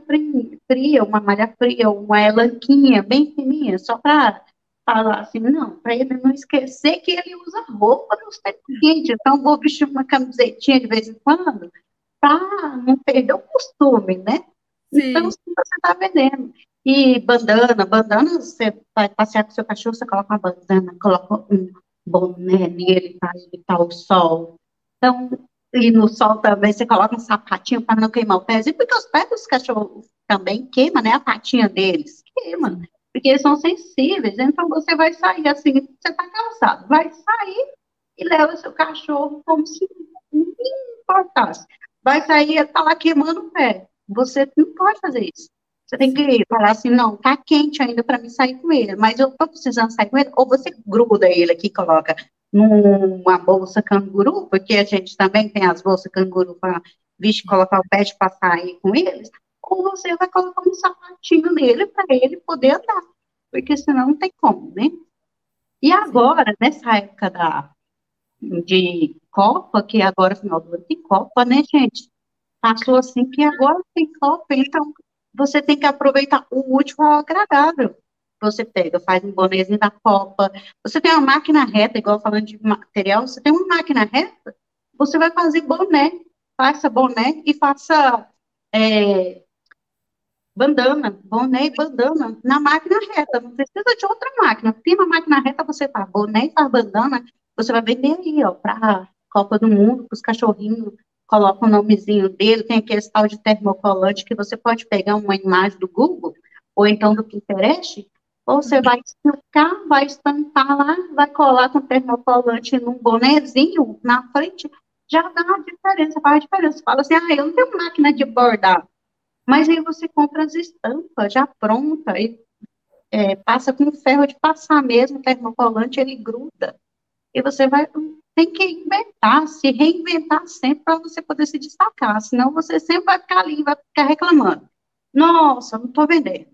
fria, uma malha fria, uma elanquinha bem fininha, só para falar assim, não, para ele não esquecer que ele usa roupa nos tempos quentes. Então, vou vestir uma camisetinha de vez em quando, para não perder o costume, né? Sim. Então, você está vendendo. E bandana, bandana, você vai passear com seu cachorro, você coloca uma bandana, coloca um boné nele para evitar o sol. Então, e no sol também você coloca um sapatinho para não queimar o pezinho, porque os pés dos cachorros também queima, né? A patinha deles queima, porque eles são sensíveis. Então você vai sair assim, você está cansado, vai sair e leva seu cachorro como se não importasse. Vai sair e está lá queimando o pé. Você não pode fazer isso. Você tem que falar assim, não, tá quente ainda para mim sair com ele, mas eu tô precisando sair com ele. Ou você gruda ele aqui, coloca numa bolsa canguru, porque a gente também tem as bolsas canguru para bicho colocar o pet para sair com eles, ou você vai colocar um sapatinho nele para ele poder andar, porque senão não tem como, né? E agora, nessa época da, de Copa, que agora final do ano tem Copa, né, gente? Passou assim que agora tem Copa, então você tem que aproveitar o último ao agradável você pega, faz um bonezinho da Copa. Você tem uma máquina reta, igual falando de material, você tem uma máquina reta, você vai fazer boné, faça boné e faça é, bandana, boné e bandana na máquina reta. Não precisa de outra máquina. Tem uma máquina reta, você faz boné e faz bandana, você vai vender aí, ó, para Copa do Mundo, para os cachorrinhos, coloca o nomezinho dele, tem aquele tal de termocolante que você pode pegar uma imagem do Google ou então do Pinterest ou você vai explicar, vai estampar lá, vai colar com termocolante num bonezinho na frente, já dá a diferença, faz a diferença. Fala assim, ah, eu não tenho máquina de bordar. Mas aí você compra as estampas já pronta e é, passa com ferro de passar mesmo, termocolante, ele gruda. E você vai, tem que inventar, se reinventar sempre para você poder se destacar, senão você sempre vai ficar ali, vai ficar reclamando. Nossa, não estou vendendo.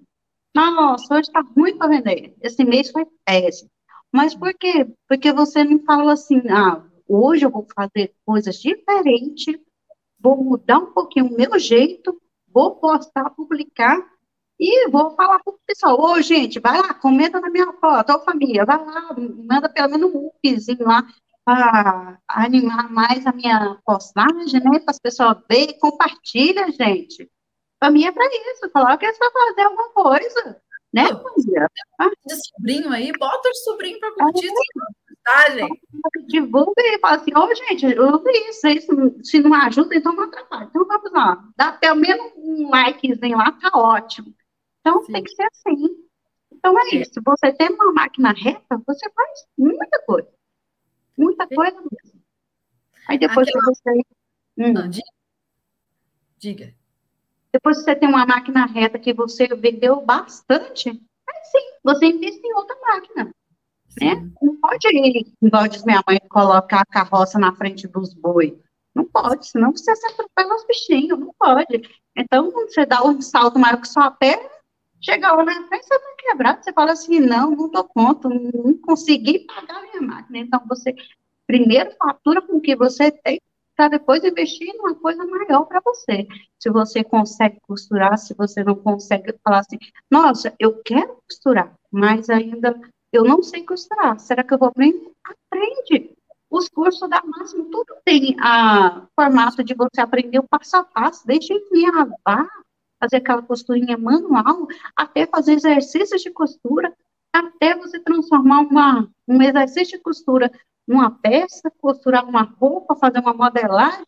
Nossa, hoje está ruim para vender. Esse mês foi péssimo. Mas por quê? Porque você não fala assim, ah, hoje eu vou fazer coisas diferentes, vou mudar um pouquinho o meu jeito, vou postar, publicar e vou falar para o pessoal, ô gente, vai lá, comenta na minha foto, ô família, vai lá, manda pelo menos um upzinho lá para animar mais a minha postagem, né, para as pessoas verem, compartilha, gente. Para mim é para isso, coloca eles para fazer alguma coisa, né? De sobrinho aí, bota o sobrinho para curtir, tá, gente? Divulga e fala assim, ô, oh, gente, eu vi isso, isso, se não ajuda, então não atrapalha. Então vamos lá, dá pelo menos um likezinho lá, tá ótimo. Então Sim. tem que ser assim. Então é isso, se você tem uma máquina reta, você faz muita coisa. Muita coisa mesmo. Aí depois Aquela... que você... Hum. Não, diga. diga. Depois você tem uma máquina reta que você vendeu bastante, aí sim, você investe em outra máquina. Né? Não pode, igual diz minha mãe, colocar a carroça na frente dos bois. Não pode, senão você se atropela os bichinhos, não pode. Então, você dá um salto maior que sua perna, chega lá na frente, você vai quebrar. Você fala assim, não, não dou conta, não consegui pagar a minha máquina. Então, você primeiro fatura com o que você tem para depois investir numa coisa maior para você. Se você consegue costurar, se você não consegue falar assim, nossa, eu quero costurar, mas ainda eu não sei costurar. Será que eu vou aprender? Aprende. Os cursos da Máximo, tudo tem a formato de você aprender o passo a passo, desde lavar, fazer aquela costurinha manual, até fazer exercícios de costura, até você transformar uma, um exercício de costura numa peça, costurar uma roupa, fazer uma modelagem,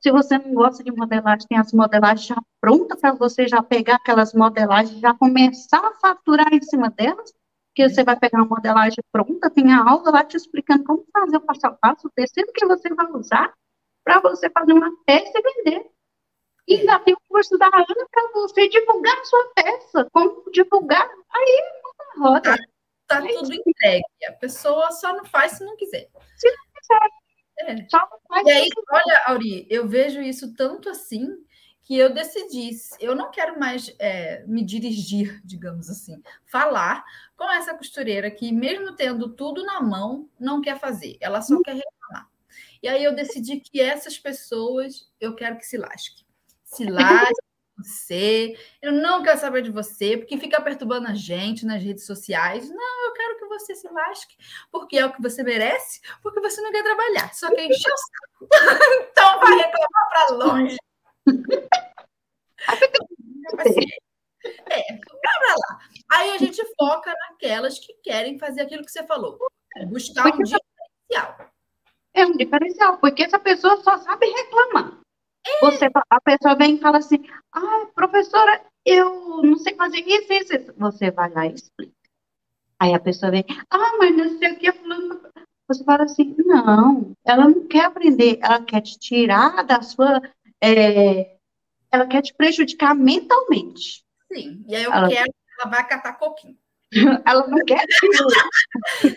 Se você não gosta de modelagem, tem as modelagens já prontas para você já pegar aquelas modelagens, já começar a faturar em cima delas, que você vai pegar uma modelagem pronta, tem a aula lá te explicando como fazer o passo a passo, o tecido que você vai usar para você fazer uma peça e vender. E ainda tem o curso da Ana para você divulgar a sua peça, como divulgar, aí uma roda. Tá, tudo entregue. A pessoa só não faz se não quiser. Se não quiser. É. Só não faz e aí, olha, Auri, eu vejo isso tanto assim que eu decidi, eu não quero mais é, me dirigir, digamos assim, falar com essa costureira que, mesmo tendo tudo na mão, não quer fazer, ela só hum. quer reclamar. E aí eu decidi que essas pessoas eu quero que se lasque. Se lasque você, eu não quero saber de você, porque fica perturbando a gente nas redes sociais. Não, eu quero que você se lasque, porque é o que você merece, porque você não quer trabalhar, só quer encher o saco. então vai reclamar para longe. É, para lá. Aí a gente foca naquelas que querem fazer aquilo que você falou, buscar um diferencial. É um diferencial, porque essa pessoa só sabe reclamar. É. Você, a pessoa vem e fala assim, ah, professora, eu não sei fazer isso, isso, isso. Você vai lá e explica. Aí a pessoa vem, ah, mas não sei o que, falando. Você fala assim, não, ela não quer aprender, ela quer te tirar da sua é, ela quer te prejudicar mentalmente. Sim, e aí eu ela... quero que ela vá catar coquinho. ela não quer.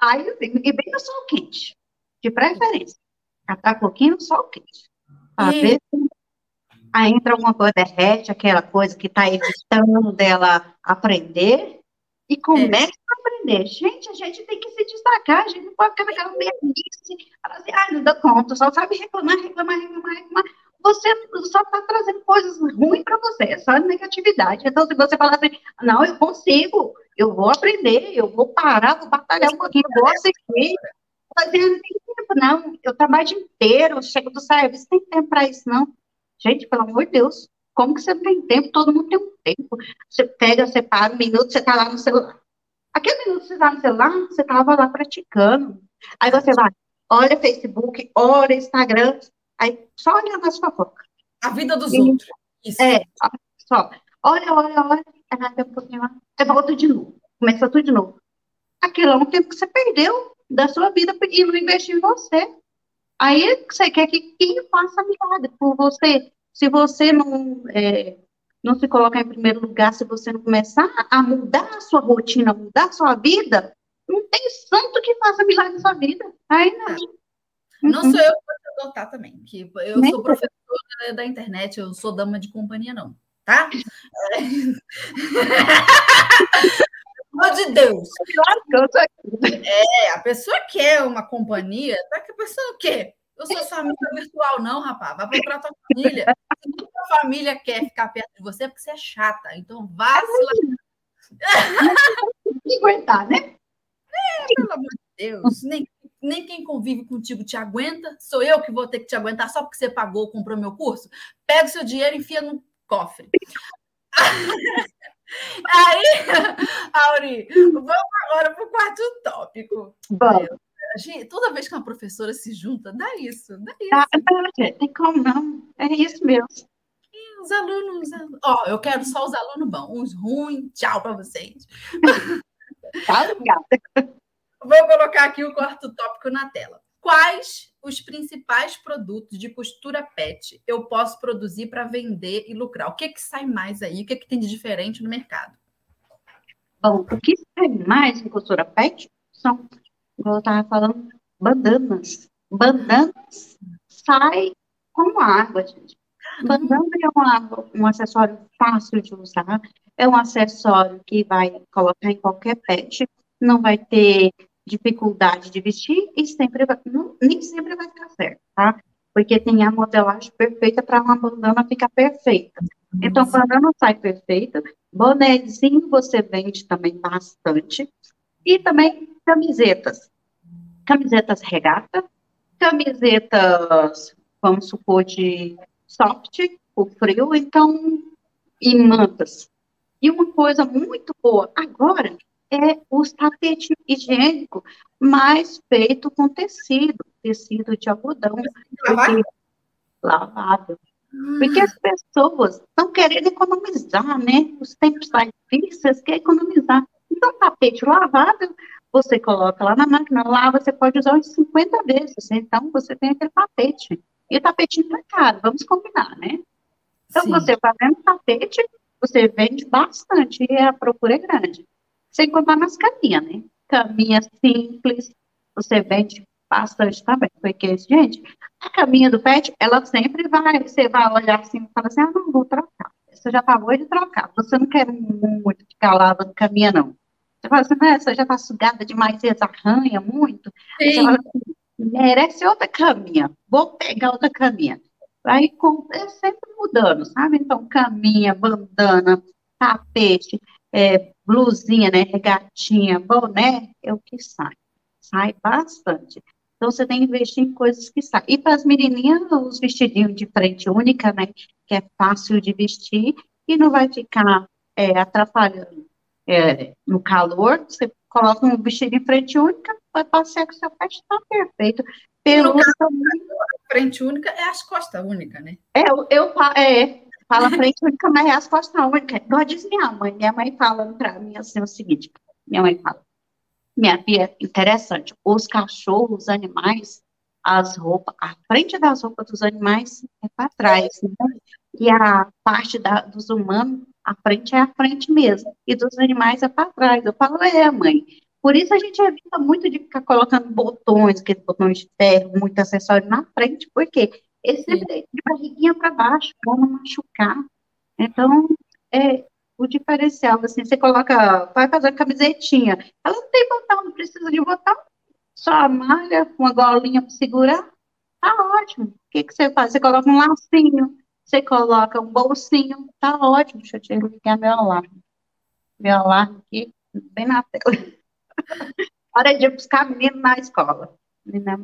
aí, assim, e bem no sol quente, de preferência. Catar coquinho no sol quente. Ver se aí entra alguma coisa, derrete aquela coisa que está evitando dela aprender e começa a aprender. Gente, a gente tem que se destacar, a gente não pode ficar naquela merdice, falar assim, ah, não dá conta, só sabe reclamar, reclamar, reclamar, reclamar. Você só está trazendo coisas ruins para você, é só negatividade. Então, se você falar assim, não, eu consigo, eu vou aprender, eu vou parar, vou batalhar um pouquinho, vou assistir, fazer, não tem tempo, não. Eu trabalho o dia inteiro, chego do serviço, tem tempo para isso, não. Gente, pelo amor de Deus, como que você tem tempo? Todo mundo tem um tempo. Você pega, você para um minuto, você está lá no celular. Aquele minuto que você está no celular, você estava lá praticando. Aí você vai, olha Facebook, olha Instagram, aí só olha na sua fofoca. A vida dos e, outros. Isso. É, só. Olha, olha, olha. Aí, um pouquinho lá, você volta de novo. Começa tudo de novo. Aquilo é um tempo que você perdeu da sua vida e não investiu em você. Aí você quer que quem faça milagre por você se você não, é, não se colocar em primeiro lugar, se você não começar a mudar a sua rotina, mudar a sua vida, não tem santo que faça milagre na sua vida. Aí não. É. Não uhum. sou eu que vou adotar também, que eu Nem sou professora da internet, eu sou dama de companhia, não, tá? É. Pelo amor de Deus. É, a pessoa quer uma companhia, tá? Que a pessoa quer. Eu sou sua amiga virtual, não, rapaz. Vai procurar tua família. Se tua família quer ficar perto de você, é porque você é chata. Então vá se lá. aguentar, né? É, pelo amor de Deus. Nem, nem quem convive contigo te aguenta. Sou eu que vou ter que te aguentar só porque você pagou, comprou meu curso. Pega o seu dinheiro e enfia no cofre. Aí, Auri, vamos agora para o quarto tópico. Vamos gente, toda vez que uma professora se junta, dá isso, dá isso. Ah, tem como não, é isso mesmo. E os alunos, ó, oh, eu quero só os alunos bons, uns ruins, tchau para vocês. Tá, obrigada. Vou colocar aqui o quarto tópico na tela. Quais os principais produtos de costura PET eu posso produzir para vender e lucrar? O que, que sai mais aí? O que, que tem de diferente no mercado? Bom, o que sai mais em costura PET são igual eu estava falando, bandanas. Bandanas sai como água, gente. Bandana é um acessório fácil de usar, é um acessório que vai colocar em qualquer pet, não vai ter dificuldade de vestir e sempre vai, não, nem sempre vai ficar certo, tá? Porque tem a modelagem perfeita para uma bandana ficar perfeita. Então, bandana sai perfeita, bonézinho você vende também bastante, e também camisetas. Camisetas regata, camisetas, vamos supor, de soft, o frio, então, e mantas. E uma coisa muito boa agora é os tapete higiênico, mas feito com tecido, tecido de algodão. lavável. Porque as pessoas estão querendo economizar, né? Os tempos estão difíceis, quer economizar. Então, tapete lavável, você coloca lá na máquina, lá você pode usar uns 50 vezes. Então, você tem aquele tapete. E o tapetinho tá caro, vamos combinar, né? Então, Sim. você fazendo tapete, você vende bastante e a procura é grande. Sem contar nas caminhas, né? Caminha simples, você vende bastante também. Porque, gente, a caminha do pet, ela sempre vai, você vai olhar assim e falar assim, ah, não vou trocar. Você já acabou de trocar, você não quer muito ficar lavando caminha, não. Você fala assim, essa já está sugada demais, você arranha muito. Você fala assim, merece outra caminha, vou pegar outra caminha. Aí é sempre mudando, sabe? Então, caminha, bandana, tapete, é, blusinha, né, regatinha, boné, é o que sai. Sai bastante. Então, você tem que investir em coisas que saem. E para as menininhas, os vestidinhos de frente única, né, que é fácil de vestir e não vai ficar é, atrapalhando é, no calor. Você coloca um vestido de frente única, vai passear com seu pé, está perfeito. Pelo a frente única é as costas única, né? É, eu, eu é, fala frente única, mas as costas únicas. Igual diz minha mãe. Minha mãe fala para mim assim o seguinte: minha mãe fala, minha filha, interessante, os cachorros, os animais, as roupas, a frente das roupas dos animais é para trás, né? E a parte da, dos humanos, a frente é a frente mesmo, e dos animais é para trás. Eu falo, é, mãe. Por isso a gente evita muito de ficar colocando botões, aqueles botões de ferro, muito acessório na frente, porque esse é de barriguinha para baixo, para não machucar. Então, é, o diferencial, assim, você coloca, vai fazer a camisetinha, ela não tem botão, não precisa de botão, só a malha, uma golinha para segurar, tá ótimo. O que, que você faz? Você coloca um lacinho, você coloca um bolsinho, tá ótimo. Deixa eu te ligar meu alarme. Meu alarme aqui, bem na tela. Hora de buscar menino na escola.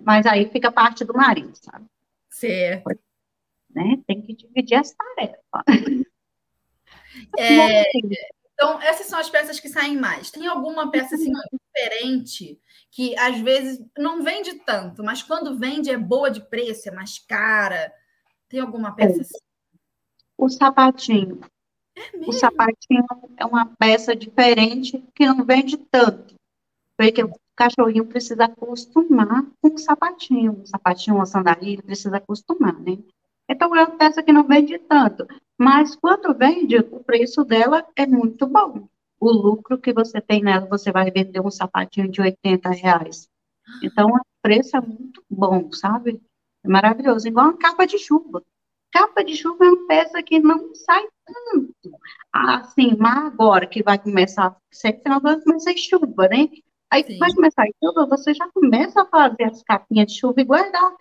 Mas aí fica parte do marido, sabe? Certo. Né? Tem que dividir as tarefas. É, então, essas são as peças que saem mais. Tem alguma peça assim, diferente que às vezes não vende tanto, mas quando vende é boa de preço, é mais cara? Tem alguma peça é. assim? O sapatinho. É o sapatinho é uma peça diferente que não vende tanto. Porque o cachorrinho precisa acostumar com o sapatinho. O sapatinho, uma sandália, precisa acostumar, né? Então, é uma peça que não vende tanto. Mas quando vende, o preço dela é muito bom. O lucro que você tem nela, você vai vender um sapatinho de 80 reais. Então, o preço é muito bom, sabe? É maravilhoso. Igual uma capa de chuva. Capa de chuva é uma peça que não sai tanto. Assim, mas agora que vai começar, sempre final do ano começa a chuva, né? Aí Sim. vai começar a chuva, você já começa a fazer as capinhas de chuva e guardar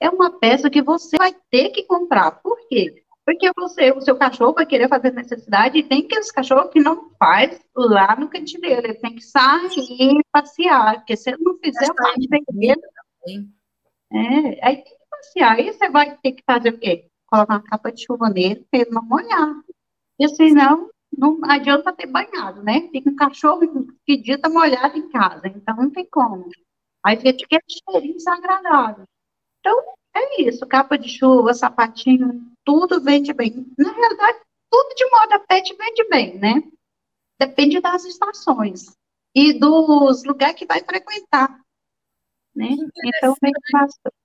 é uma peça que você vai ter que comprar. Por quê? Porque você, o seu cachorro vai querer fazer necessidade e tem aqueles cachorros que não faz lá no dele. Ele tem que sair passear, porque se ele não fizer parte dele, é, aí tem que passear. Aí você vai ter que fazer o quê? Colocar uma capa de chuva nele para ele não molhar. E senão, não adianta ter banhado, né? Fica um cachorro tá molhado em casa, então não tem como. Aí fica aquele cheirinho desagradável. Então, é isso, capa de chuva, sapatinho, tudo vende bem. Na realidade, tudo de moda pet vende bem, né? Depende das estações e dos lugares que vai frequentar, né? Então, vende bastante.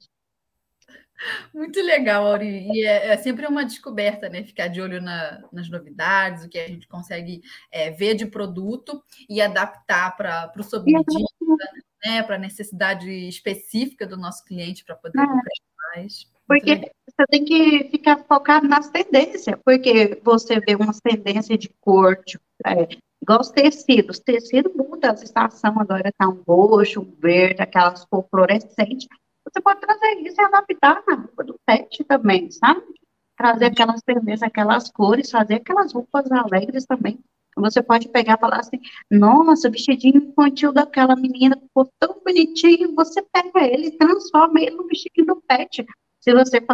Muito legal, Auri. E é, é, sempre uma descoberta, né? Ficar de olho na, nas novidades, o que a gente consegue é, ver de produto e adaptar para o sob medida, né, para a necessidade específica do nosso cliente para poder é. mais. Porque você tem que ficar focado nas tendências, porque você vê umas tendências de cor, é, igual os tecidos. Tecido muda, as estações agora está um roxo, um verde, aquelas cor fluorescentes. Você pode trazer isso e adaptar na roupa do pet também, sabe? Trazer aquelas tendências, aquelas cores, fazer aquelas roupas alegres também. Você pode pegar e falar assim, nossa, o vestidinho infantil daquela menina ficou tão bonitinho, você pega ele e transforma ele no vestidinho do pet. Se você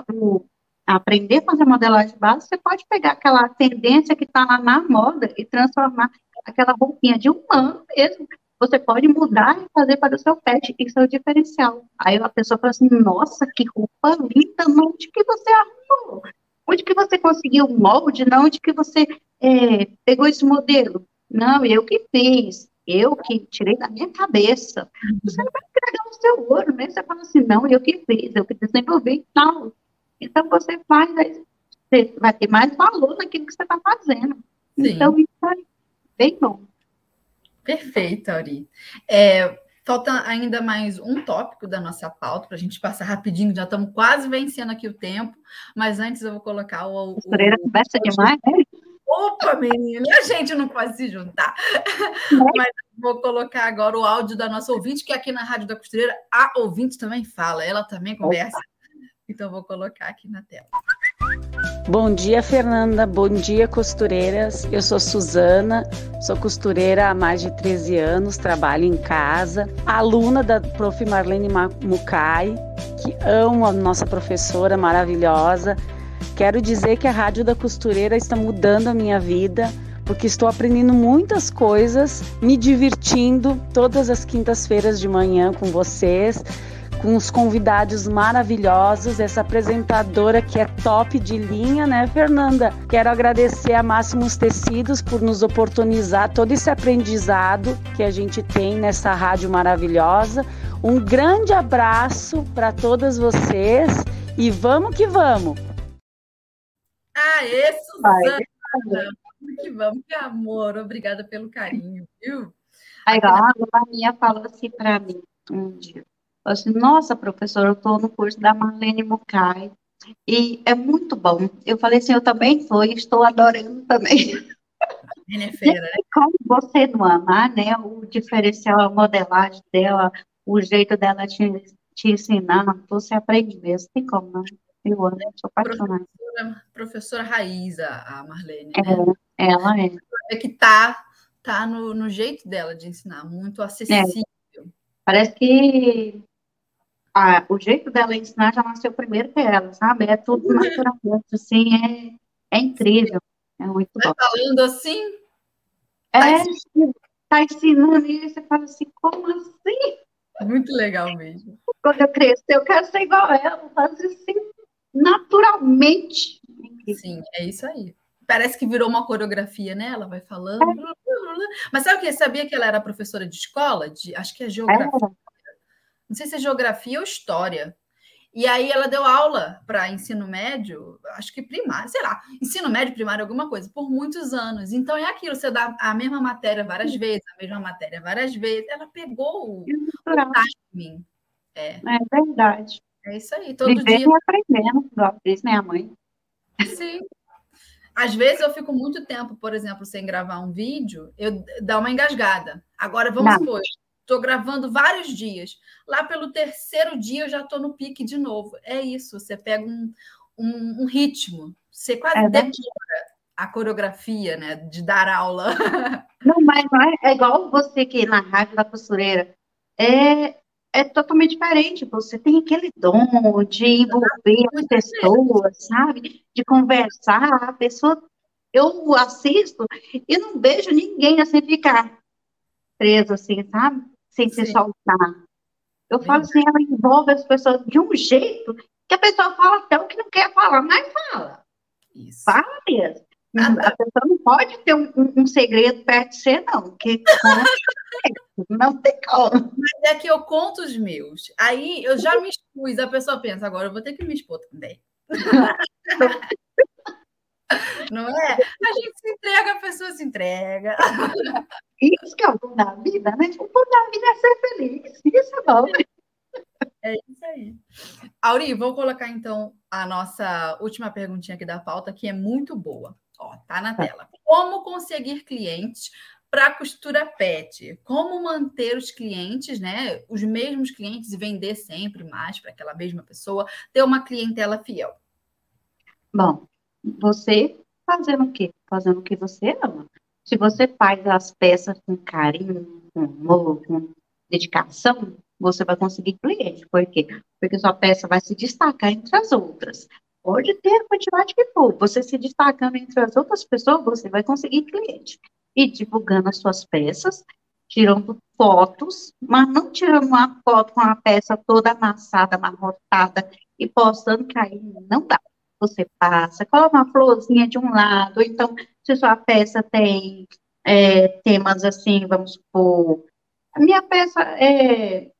aprender a fazer modelagem base, você pode pegar aquela tendência que está lá na moda e transformar aquela roupinha de humano mesmo você pode mudar e fazer para o seu pet, isso é o diferencial. Aí a pessoa fala assim, nossa, que roupa linda, onde que você arrumou? Onde que você conseguiu o molde? Não, onde que você é, pegou esse modelo? Não, eu que fiz, eu que tirei da minha cabeça. Você não vai entregar o seu ouro, né? Você fala assim, não, eu que fiz, eu que desenvolvi e tal. Então você faz, aí você vai ter mais valor naquilo que você está fazendo. Sim. Então, isso é bem bom. Perfeito, Auri. É, falta ainda mais um tópico da nossa pauta para a gente passar rapidinho, já estamos quase vencendo aqui o tempo, mas antes eu vou colocar o. o Costureira conversa demais, né? Opa, menina, a gente não pode se juntar. É. Mas vou colocar agora o áudio da nossa ouvinte, que aqui na Rádio da Costureira a ouvinte também fala, ela também conversa. Opa. Então vou colocar aqui na tela. Bom dia, Fernanda. Bom dia, costureiras. Eu sou Suzana, sou costureira há mais de 13 anos, trabalho em casa, aluna da prof. Marlene Mukai, que amo a nossa professora maravilhosa. Quero dizer que a Rádio da Costureira está mudando a minha vida, porque estou aprendendo muitas coisas, me divertindo todas as quintas-feiras de manhã com vocês com os convidados maravilhosos, essa apresentadora que é top de linha, né, Fernanda? Quero agradecer a Máximos Tecidos por nos oportunizar todo esse aprendizado que a gente tem nessa rádio maravilhosa. Um grande abraço para todas vocês e vamos que vamos! Aê, Suzana! Vamos que vamos, que amor! Obrigada pelo carinho, viu? Aí, a Maria falou assim para mim um dia. Falei assim, nossa, professora, eu estou no curso da Marlene Mukai e é muito bom. Eu falei assim, eu também estou e estou adorando também. Feira, né? Como você não amar, né? O diferencial, a modelagem dela, o jeito dela te, te ensinar, você aprende mesmo, tem como não. Eu amo, sou apaixonada. Professora, professora Raíza, a Marlene, né? É, ela é. É que tá, tá no, no jeito dela de ensinar, muito acessível. É. Parece que a, o jeito dela ensinar já nasceu primeiro que ela, sabe? É tudo uhum. naturalmente, assim, é, é incrível. É muito bom. falando assim? É, tá ensinando e você fala assim, como assim? Muito legal mesmo. Quando eu crescer, eu quero ser igual a ela, fazer assim, naturalmente. Sim, é isso aí. Parece que virou uma coreografia, né? Ela vai falando. É. Mas sabe o que? Sabia que ela era professora de escola? De, acho que é geografia. Não sei se é geografia ou história. E aí ela deu aula para ensino médio, acho que primário, sei lá, ensino médio, primário, alguma coisa, por muitos anos. Então é aquilo, você dá a mesma matéria várias vezes, a mesma matéria várias vezes. Ela pegou o, o timing. É. é verdade. É isso aí, todo Vivendo dia. e aprendendo, igual fez minha mãe. Sim. Às vezes eu fico muito tempo, por exemplo, sem gravar um vídeo, eu dá uma engasgada. Agora vamos supor, Estou gravando vários dias. Lá pelo terceiro dia eu já estou no pique de novo. É isso, você pega um, um, um ritmo, você quase é decora a coreografia, né? De dar aula. Não, mas não é, é igual você que na rádio da costureira. É, é totalmente diferente. Você tem aquele dom de envolver as pessoas, sabe? De conversar. A pessoa, eu assisto e não vejo ninguém assim ficar preso assim, sabe? Sem se soltar. Eu falo assim, ela envolve as pessoas de um jeito que a pessoa fala até o que não quer falar, mas fala. Isso. Fala mesmo. A pessoa não pode ter um, um, um, segredo perto de você, não, porque não tem como. Mas é que eu conto os meus. Aí eu já me expus, a pessoa pensa, agora eu vou ter que me expor também. Não é? A gente se entrega, a pessoa se entrega. Isso que é o bom da vida, né? O bom da vida é ser feliz. Isso é bom. É isso aí. Auri, vou colocar então a nossa última perguntinha aqui da pauta, que é muito boa. Ó, tá na tá. tela. Como conseguir clientes para costura pet? Como manter os clientes, né? Os mesmos clientes e vender sempre mais para aquela mesma pessoa, ter uma clientela fiel? Bom, você fazendo o quê? Fazendo o que você ama. Se você faz as peças com carinho, com amor, com dedicação, você vai conseguir cliente. Por quê? Porque sua peça vai se destacar entre as outras. Pode ter a quantidade que for. Você se destacando entre as outras pessoas, você vai conseguir cliente. E divulgando as suas peças, tirando fotos, mas não tirando uma foto com a peça toda amassada, amarrotada e postando que aí não dá. Você passa, coloca uma florzinha de um lado, então, se sua peça tem é, temas assim, vamos supor, a minha peça é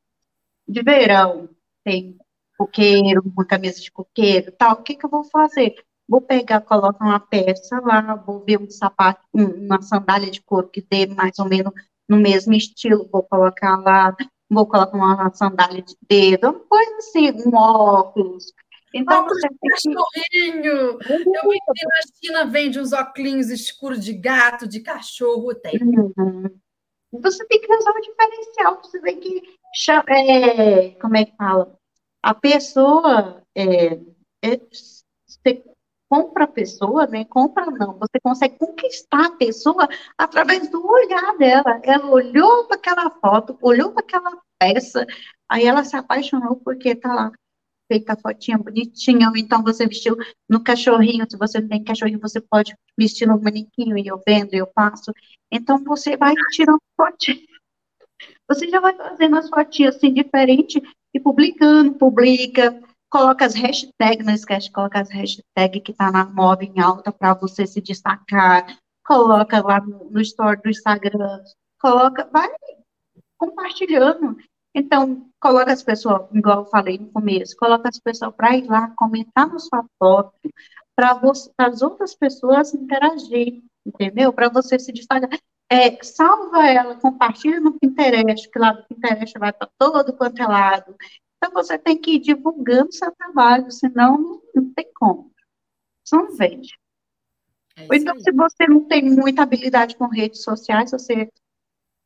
de verão, tem coqueiro, uma camisa de coqueiro tal, o que, que eu vou fazer? Vou pegar, colocar uma peça lá, vou ver um sapato, uma sandália de couro que dê mais ou menos no mesmo estilo, vou colocar lá, vou colocar uma sandália de dedo, uma coisa assim, um óculos. Então, de cachorrinho! Eu vi na China vende uns óculos escuros de gato, de cachorro, tem. Uhum. Você tem que usar o diferencial, você tem que, é, como é que fala? A pessoa, é, é, você compra a pessoa, né? Compra não, você consegue conquistar a pessoa através do olhar dela. Ela olhou para aquela foto, olhou para aquela peça, aí ela se apaixonou porque tá lá feita a fotinha bonitinha, ou então você vestiu no cachorrinho, se você tem cachorrinho, você pode vestir no manequim, e eu vendo, e eu passo. Então você vai tirando fotinha. Você já vai fazendo as fotinhas assim, diferente, e publicando, publica, coloca as hashtags, não esquece de colocar as hashtags que está na moda em alta para você se destacar, coloca lá no, no story do Instagram, coloca, vai compartilhando. Então, coloca as pessoas, igual eu falei no começo, coloca as pessoas para ir lá comentar na sua foto, para as outras pessoas interagirem, entendeu? Para você se destacar. É, salva ela, compartilha no Pinterest, que lá no Pinterest vai para todo quanto é lado. Então, você tem que ir divulgando seu trabalho, senão não tem como. Você não vende. É então, aí. se você não tem muita habilidade com redes sociais, você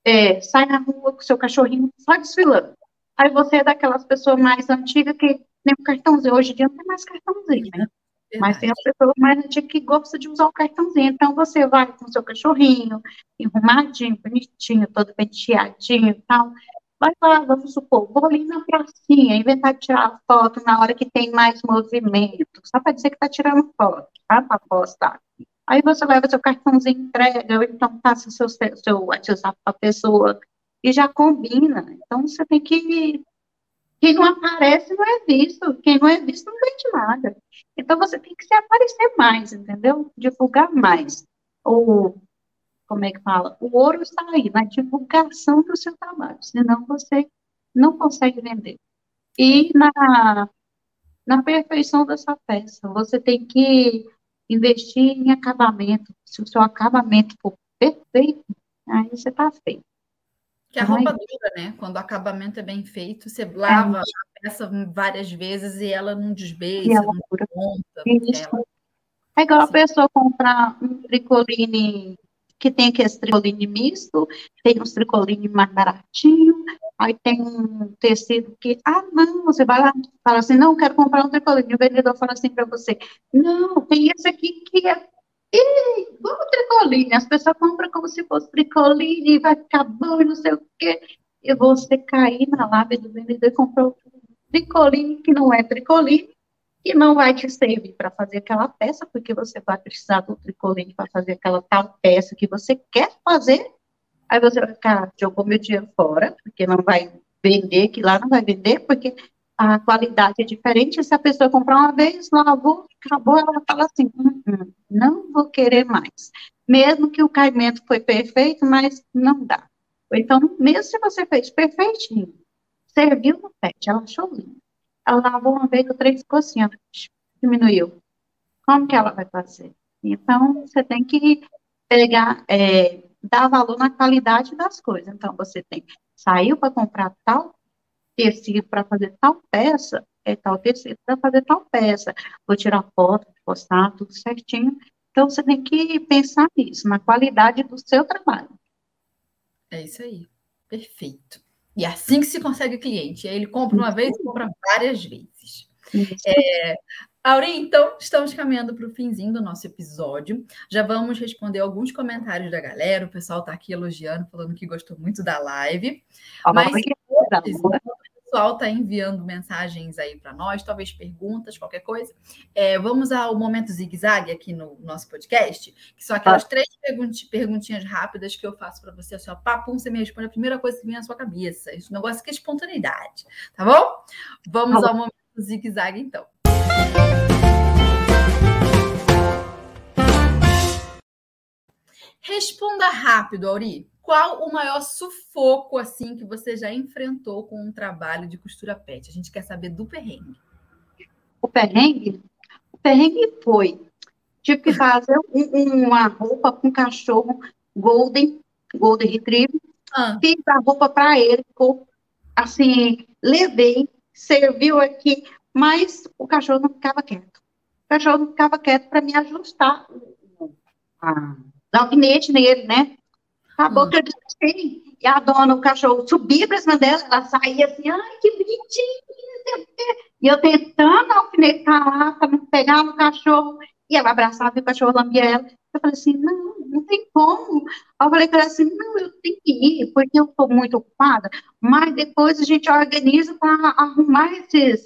é, sai na rua com seu cachorrinho só desfilando. Aí você é daquelas pessoas mais antigas que tem um cartãozinho. Hoje em dia não tem mais cartãozinho, né? Verdade. Mas tem as pessoas mais antigas que gostam de usar o cartãozinho. Então você vai com seu cachorrinho, arrumadinho, bonitinho, todo penteadinho e tal. Vai lá, vamos supor, vou ali na pracinha, inventar tirar foto na hora que tem mais movimento, só para dizer que está tirando foto, tá? Para postar. Aí você leva seu cartãozinho, entrega, ou então passa seu, seu WhatsApp para a pessoa e já combina. Então você tem que. Quem não aparece não é visto, quem não é visto não vende nada. Então você tem que se aparecer mais, entendeu? Divulgar mais. Ou como é que fala? O ouro está aí, na divulgação do seu trabalho, senão você não consegue vender. E na, na perfeição dessa peça, você tem que investir em acabamento. Se o seu acabamento for perfeito, aí você está feito. Que a roupa dura, né? Quando o acabamento é bem feito, você lava é. a peça várias vezes e ela não desbeija, não dura. conta. Ela... É igual a pessoa comprar um tricoline que tem aquele tricoline misto, tem uns tricoline mais baratinho, aí tem um tecido que, ah, não, você vai lá fala assim, não, quero comprar um tricoline, o vendedor fala assim para você, não, tem esse aqui que é o tricoline, as pessoas compram como se fosse tricoline, vai ficar bom e não sei o quê, e você cair na lábia do vendedor e comprar tricoline que não é tricoline, que não vai te servir para fazer aquela peça, porque você vai precisar do tricoline para fazer aquela tal peça que você quer fazer. Aí você vai ficar, jogou meu dinheiro fora, porque não vai vender, que lá não vai vender, porque a qualidade é diferente. Se a pessoa comprar uma vez, lavou, acabou, ela fala assim: hum, hum, não vou querer mais. Mesmo que o caimento foi perfeito, mas não dá. Então, mesmo se você fez perfeitinho, serviu no pet, ela achou lindo ela lavou uma vez, o trem ficou assim, ó, diminuiu. Como que ela vai fazer? Então, você tem que pegar, é, dar valor na qualidade das coisas. Então, você tem, saiu para comprar tal tecido para fazer tal peça, é tal tecido para fazer tal peça. Vou tirar foto, postar tudo certinho. Então, você tem que pensar nisso, na qualidade do seu trabalho. É isso aí. Perfeito. E é assim que se consegue cliente. Aí ele compra uma vez e compra várias vezes. É, Aurim, então, estamos caminhando para o finzinho do nosso episódio. Já vamos responder alguns comentários da galera. O pessoal está aqui elogiando, falando que gostou muito da live. Mas o pessoal está enviando mensagens aí para nós, talvez perguntas, qualquer coisa. É, vamos ao momento zigue-zague aqui no nosso podcast, que são aquelas ah. três perguntinhas rápidas que eu faço para você, assim, ó, papum, você me responde a primeira coisa que vem na sua cabeça. Esse negócio aqui é espontaneidade, tá bom? Vamos ah. ao momento zigue-zague, então. Responda rápido, Auri. Qual o maior sufoco assim que você já enfrentou com um trabalho de costura pet? A gente quer saber do perrengue. O perrengue? O perrengue foi. Tive que fazer um, uma roupa com um cachorro Golden, Golden Retriever. Ah. Fiz a roupa para ele, ficou assim, levei, serviu aqui, mas o cachorro não ficava quieto. O cachorro não ficava quieto para me ajustar o alfinete nele, né? Acabou hum. que eu disse E a dona, o cachorro, subia para cima dela, ela saía assim, ai, que bonitinho, e eu tentando alfinetar lá para não pegar no cachorro, e ela abraçava e o cachorro lambia ela. Eu falei assim, não, não tem como. Eu falei para ela assim, não, eu tenho que ir, porque eu estou muito ocupada, mas depois a gente organiza para arrumar esses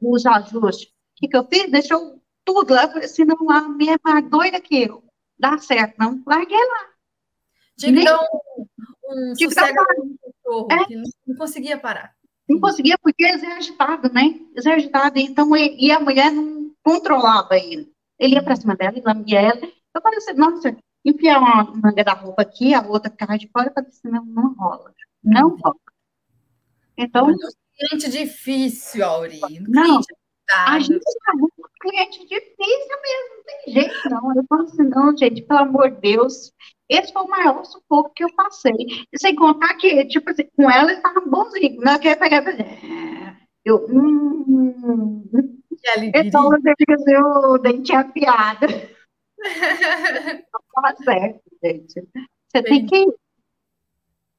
os ajustes. O que, que eu fiz? Deixou tudo lá. Eu falei assim, não, a minha é mais doida que eu. Dá certo, não. Larguei lá. Tinha que dar um, um sossego cachorro, é. que não, conseguia parar. Não conseguia porque é exercitado, né? Exercitado. Então, e a mulher não controlava ele. Ele ia para cima dela, e lambia ela. Eu falei assim, nossa, enfiar uma manga da roupa aqui, a outra cai de fora, eu falei assim, não, não rola. Não rola. Então... Olha, cliente difícil, Auri. Não, a gente um cliente difícil mesmo, não tem jeito não. Eu falo assim, não, gente, pelo amor de Deus, esse foi o maior sufoco que eu passei. E sem contar que, tipo assim, com ela ele estava bonzinho. Não quer pegar e fazer. Eu. Hum, então você fica assim, o dente afiado. Não tá certo, gente. Você tem que.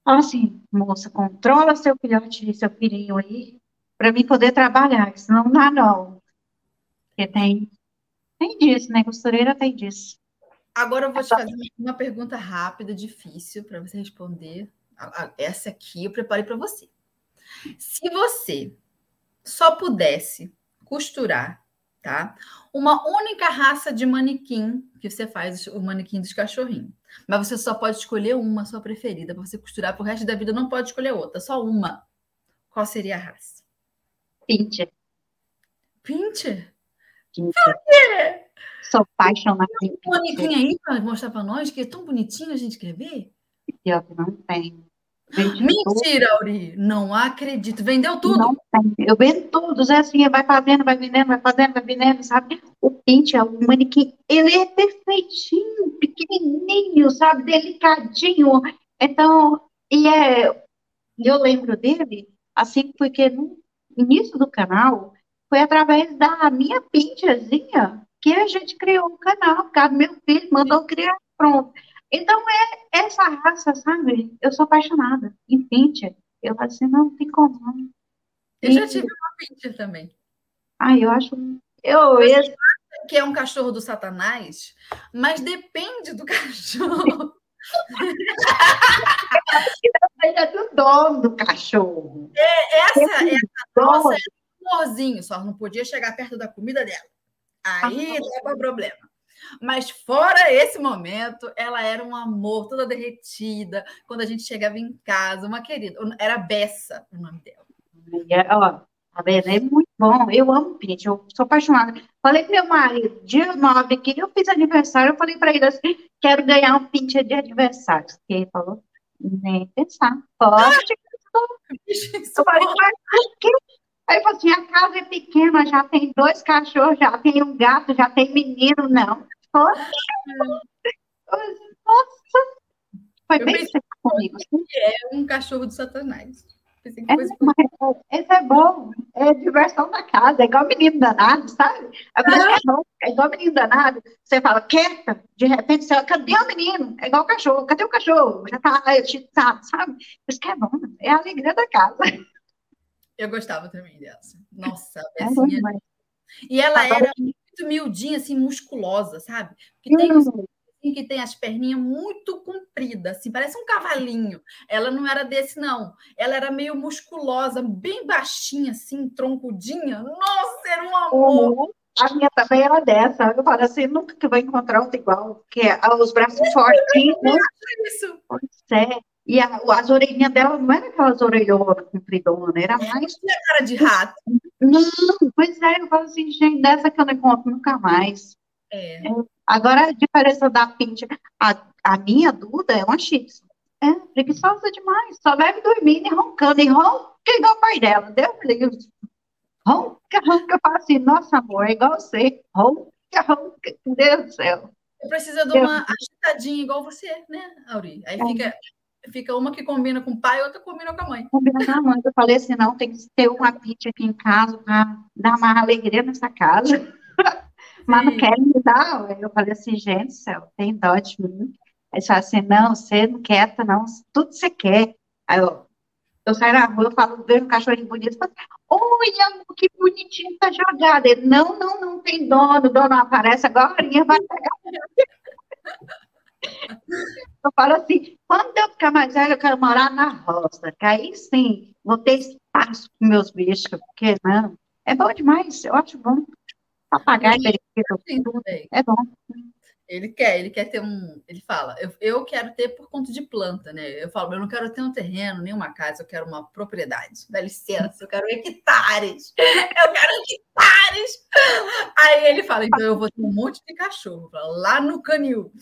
Fala assim, moça, controla seu filhote, seu filhinho aí, para mim poder trabalhar, senão não dá, não. Porque tem. Tem disso, né? Costureira tem disso. Agora eu vou te fazer uma pergunta rápida, difícil, para você responder. Essa aqui eu preparei para você. Se você só pudesse costurar, tá? Uma única raça de manequim que você faz o manequim dos cachorrinhos. Mas você só pode escolher uma, sua preferida, para você costurar pro resto da vida, não pode escolher outra, só uma. Qual seria a raça? Pincher. Pincher? Sou apaixonada Tem um manequim aí para mostrar para nós, que é tão bonitinho, a gente quer ver? Pior que não tem. Mentira, Auri, não acredito. Vendeu tudo? Não tem. Eu vendo todos, é assim, vai fazendo, vai vendendo, vai fazendo, vai vendendo, sabe? O pinte, é o manequim, ele é perfeitinho, pequenininho, sabe? Delicadinho. Então, e é, eu lembro dele, assim, porque no início do canal, foi através da minha pinchazinha que a gente criou o canal, por causa do meu filho, mandou criar, pronto. Então, é essa raça, sabe? Eu sou apaixonada em pincher. Eu falo assim, não, tem como. Não. Eu já tive uma pincher também. Ah, eu acho... Eu, esse... que é um cachorro do satanás, mas depende do cachorro. é do dono do cachorro. É, essa, essa nossa é um amorzinho, só não podia chegar perto da comida dela. Aí leva o problema. Mas fora esse momento, ela era um amor, toda derretida. Quando a gente chegava em casa, uma querida. Era Bessa o nome dela. Ó, a Bessa é muito bom. Eu amo Pint, eu sou apaixonada. Falei pro meu marido, dia 9 que eu fiz aniversário, eu falei para ele assim: quero ganhar um Pint de aniversário. E ele falou: nem pensar. Pode. eu falei, Aí falou assim, a casa é pequena, já tem dois cachorros, já tem um gato, já tem menino, não. Nossa, foi bem comigo. É um cachorro do satanás. É, esse é bom, é diversão da casa, é igual menino danado, sabe? É, é, bom, é igual menino danado, você fala, quieta, de repente você fala, cadê o menino? É igual o cachorro, cadê o cachorro? Já tá excitado, sabe? Isso que é bom, é a alegria da casa. Eu gostava também dessa. Nossa, a Bessinha. É e ela era muito miudinha, assim, musculosa, sabe? Porque tem assim, que tem as perninhas muito compridas, assim, parece um cavalinho. Ela não era desse, não. Ela era meio musculosa, bem baixinha, assim, troncudinha. Nossa, era um amor. Uhum. A minha também era dessa. Eu falo assim, nunca que vai encontrar outra igual, porque os braços fortinhos. Isso. Pois é. E a, as orelhinhas dela não eram aquelas orelhonas compridonas, era mais. Tinha cara de rato. Não, pois é, eu falo assim, gente, dessa que eu não encontro nunca mais. É. Agora, a diferença da Pinty, a, a minha Duda é uma Shih. É, preguiçosa demais. Só deve dormindo e roncando. E ronca igual o pai dela. Deus me livre. Ronca, ronca. Eu falo assim, nossa, amor, é igual você. Ronca, ronca. Deus do céu. Precisa de uma agitadinha igual você, né, Auri? Aí fica, fica uma que combina com o pai, outra combina com a mãe. Combina com a mãe. Eu falei assim, não, tem que ter uma Pinty aqui em casa para dar uma alegria nessa casa. Mas não querem me dar. Eu falei assim, gente, céu, tem dó de mim. Aí fala assim, não, você não quer, não, tudo você quer. Aí eu, eu saio na rua, eu falo, vejo um cachorrinho bonito, falo, olha, que bonitinho tá jogado. Ele, não, não, não tem dono, o dono aparece agora, vai pegar. Eu falo assim, quando eu ficar mais velha, eu quero morar na roça, que aí sim, vou ter espaço com meus bichos, porque não, é bom demais, eu acho bom. Papagaio, periquito, é bom. Ele quer, ele quer ter um. Ele fala, eu, eu quero ter por conta de planta, né? Eu falo, eu não quero ter um terreno, nem uma casa, eu quero uma propriedade. Dá licença, eu quero hectares. Eu quero hectares. Aí ele fala, então eu vou ter um monte de cachorro lá no canil.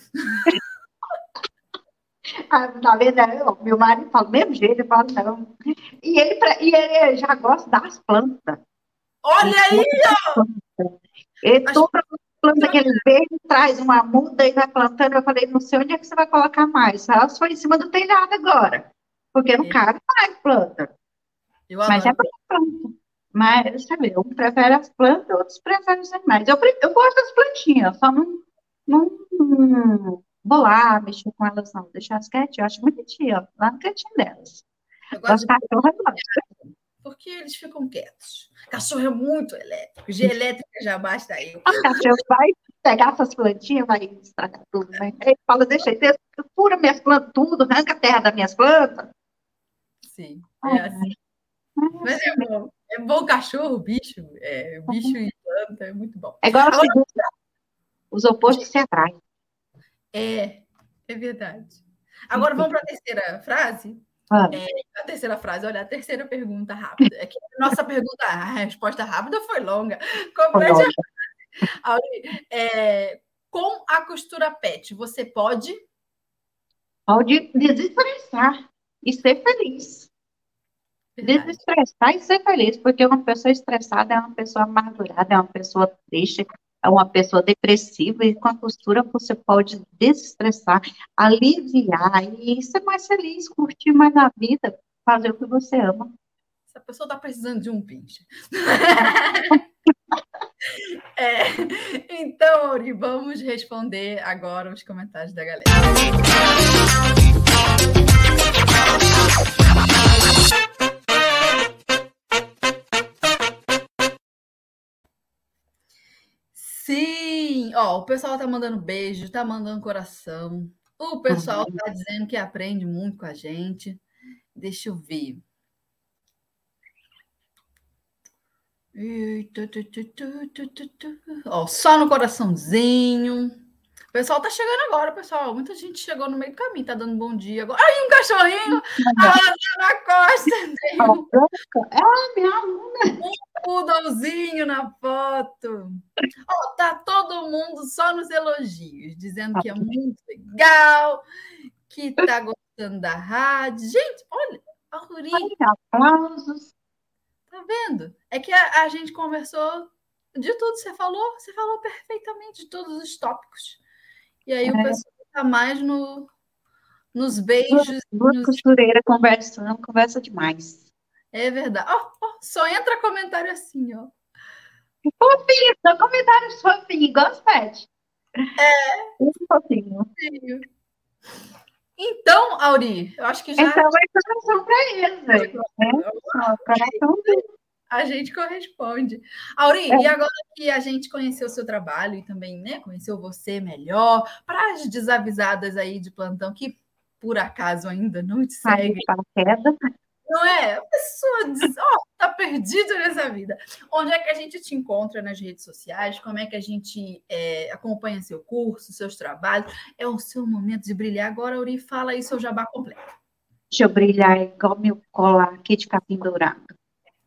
Ah, na verdade, meu marido fala do mesmo jeito, eu falo, não. E ele, e ele já gosta das plantas. Olha aí, ó! Ele toda planta que ele ele traz uma muda e vai plantando. Eu falei, não sei onde é que você vai colocar mais. Ela foi em cima do telhado agora. Porque não é. cabe mais planta. Eu Mas é planta. Mas, sabe, um prefere as plantas, outros preferem os animais. Eu, eu gosto das plantinhas, só não, não, lá mexer com elas, não. Deixar as quietinhas, eu acho bonitinha, lá no cantinho delas. Das cachorras, porque eles ficam quietos. Cachorro é muito elétrico, de elétrica já basta aí. O cachorro vai pegar essas plantinhas, vai estragar tudo, né? Ele fala, deixa aí, fura minhas plantas tudo, arranca a terra das minhas plantas. Sim, é assim. Mas é bom. É bom cachorro, bicho, é, bicho e planta, é muito bom. É igual Agora, os opostos se atraem. É, é verdade. Agora vamos para a terceira frase? Ah. É, a terceira frase, olha, a terceira pergunta rápida. É que nossa pergunta, a resposta rápida foi longa. Complete a é, com a costura PET, você pode? Pode desestressar e ser feliz. Verdade. Desestressar e ser feliz, porque uma pessoa estressada é uma pessoa amargurada, é uma pessoa triste, uma pessoa depressiva e com a costura você pode desestressar, aliviar e ser mais feliz, curtir mais a vida, fazer o que você ama. Essa pessoa está precisando de um pinche. é, então, Ori, vamos responder agora os comentários da galera. Sim! Ó, o pessoal tá mandando beijo, tá mandando coração. O pessoal tá dizendo que aprende muito com a gente. Deixa eu ver. Ó, só no coraçãozinho. O pessoal tá chegando agora, pessoal. Muita gente chegou no meio do caminho, tá dando bom dia agora. Ai, um cachorrinho! A na costa. É, minha aluna poodlezinho na foto. Oh, tá todo mundo só nos elogios, dizendo que é muito legal, que tá gostando da rádio. Gente, olha, a Ruri. Aplausos. Tá vendo? É que a, a, gente conversou de tudo. Você falou, você falou perfeitamente de todos os tópicos. E aí é. o pessoal tá mais no, nos beijos. Duas nos... costureira conversando, conversa demais. É verdade. Oh, oh, só entra comentário assim, ó. Fofinho, só comentário fofinho, igual os pets. É. Muito fofinho. Então, Auri, eu acho que já. Então, vai coração para eles. Né? Coração A gente corresponde. Auri, é. e agora que a gente conheceu o seu trabalho e também né, conheceu você melhor, para as desavisadas aí de plantão que por acaso ainda não te seguem. Não é? A pessoa diz, ó, oh, tá perdido nessa vida. Onde é que a gente te encontra nas redes sociais? Como é que a gente é, acompanha seu curso, seus trabalhos? É o seu momento de brilhar. Agora, Auri, fala aí seu jabá completo. Deixa eu brilhar igual meu colar aqui de capim dourado.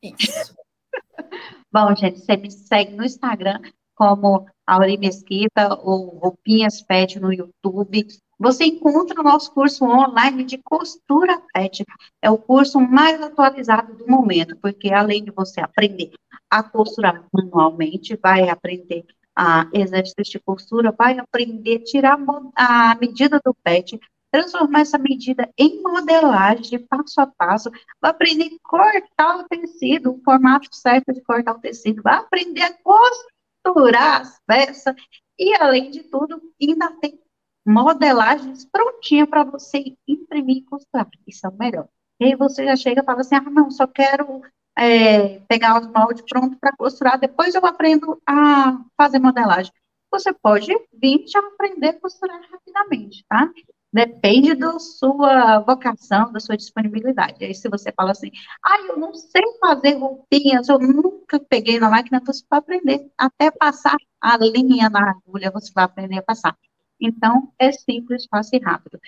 Isso. Bom, gente, você me segue no Instagram como Auri Mesquita ou Roupinhas Pet no YouTube. Você encontra o nosso curso online de costura pet. É o curso mais atualizado do momento, porque além de você aprender a costurar manualmente, vai aprender a exercício de costura, vai aprender a tirar a medida do pet, transformar essa medida em modelagem, passo a passo, vai aprender a cortar o tecido, o formato certo de cortar o tecido, vai aprender a costurar as peças, e além de tudo, ainda tem modelagens prontinha para você imprimir e costurar. Isso é o melhor. E aí você já chega e fala assim, ah, não, só quero é, pegar os moldes prontos para costurar, depois eu aprendo a fazer modelagem. Você pode vir já aprender a costurar rapidamente, tá? Depende da sua vocação, da sua disponibilidade. Aí, se você fala assim, ah, eu não sei fazer roupinhas, eu nunca peguei na máquina, você vai aprender até passar a linha na agulha, você vai aprender a passar. Então, é simples, fácil e rápido.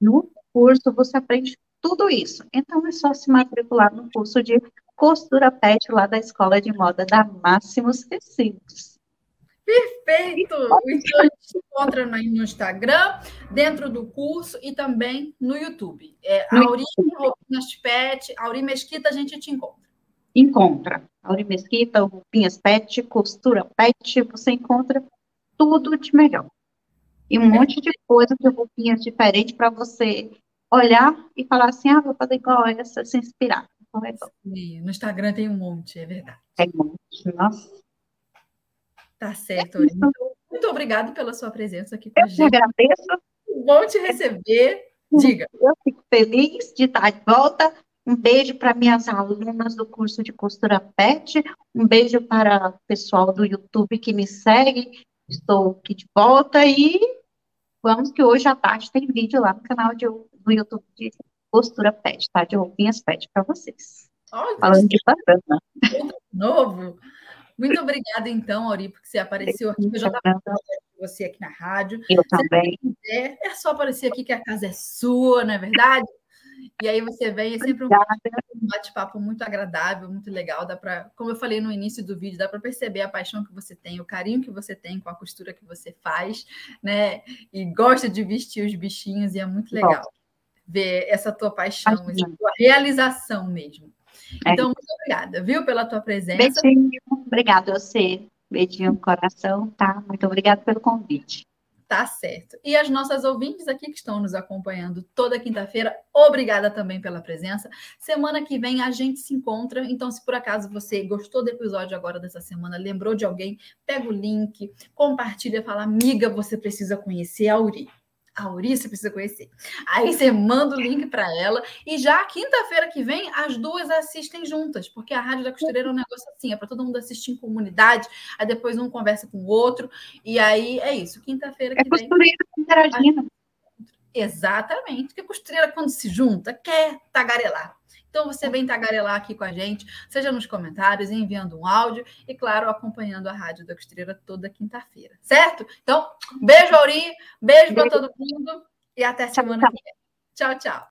No curso, você aprende tudo isso. Então, é só se matricular no curso de costura pet lá da Escola de Moda da Máximos Tecidos. Perfeito! Então a gente se encontra no Instagram, dentro do curso e também no YouTube. É, Auri Roupinhas Pet, Auri Mesquita, a gente te encontra. Encontra. Auri Mesquita, Roupinhas Pet, Costura Pet, você encontra tudo de melhor. E um monte de coisa de roupinhas diferentes para você olhar e falar assim, ah, vou fazer igual essa, se inspirar. Então é Sim, no Instagram tem um monte, é verdade. Tem um monte, nossa. Tá certo, é então, Muito obrigada pela sua presença aqui com eu a gente. Eu agradeço. Bom te receber. Diga. Eu fico feliz de estar de volta. Um beijo para minhas alunas do curso de costura PET. Um beijo para o pessoal do YouTube que me segue. Estou aqui de volta e vamos que hoje à tarde tem vídeo lá no canal de, do YouTube de costura PET, tá? De roupinhas PET para vocês. Olha, Falando de bacana. Novo. Muito obrigada, então, Auri, porque você apareceu aqui. Eu já estava falando com você aqui na rádio. Eu também. Quiser, é só aparecer aqui que a casa é sua, não é verdade? E aí você vem, é sempre um bate-papo muito agradável, muito legal. Dá para, como eu falei no início do vídeo, dá para perceber a paixão que você tem, o carinho que você tem com a costura que você faz, né? E gosta de vestir os bichinhos, e é muito legal Bom. ver essa tua paixão, essa tua realização mesmo. É. Então, muito obrigada, viu, pela tua presença. Beijinho, obrigada a você. Beijinho no coração, tá? Muito obrigada pelo convite. Tá certo. E as nossas ouvintes aqui que estão nos acompanhando toda quinta-feira, obrigada também pela presença. Semana que vem a gente se encontra. Então, se por acaso você gostou do episódio agora dessa semana, lembrou de alguém, pega o link, compartilha, fala, amiga, você precisa conhecer a Uri a Aurice precisa conhecer. Aí você manda o link para ela e já quinta-feira que vem as duas assistem juntas, porque a Rádio da Costureira é um negócio assim, é para todo mundo assistir em comunidade, aí depois um conversa com o outro, e aí é isso. Quinta-feira que é vem. Costureira interagindo. Exatamente, porque a costureira, quando se junta, quer tagarelar. Então você vem tagarelar aqui com a gente, seja nos comentários, enviando um áudio e, claro, acompanhando a Rádio da Costureira toda quinta-feira, certo? Então, beijo, Auri, beijo para todo mundo e até semana que vem. Tchau, tchau.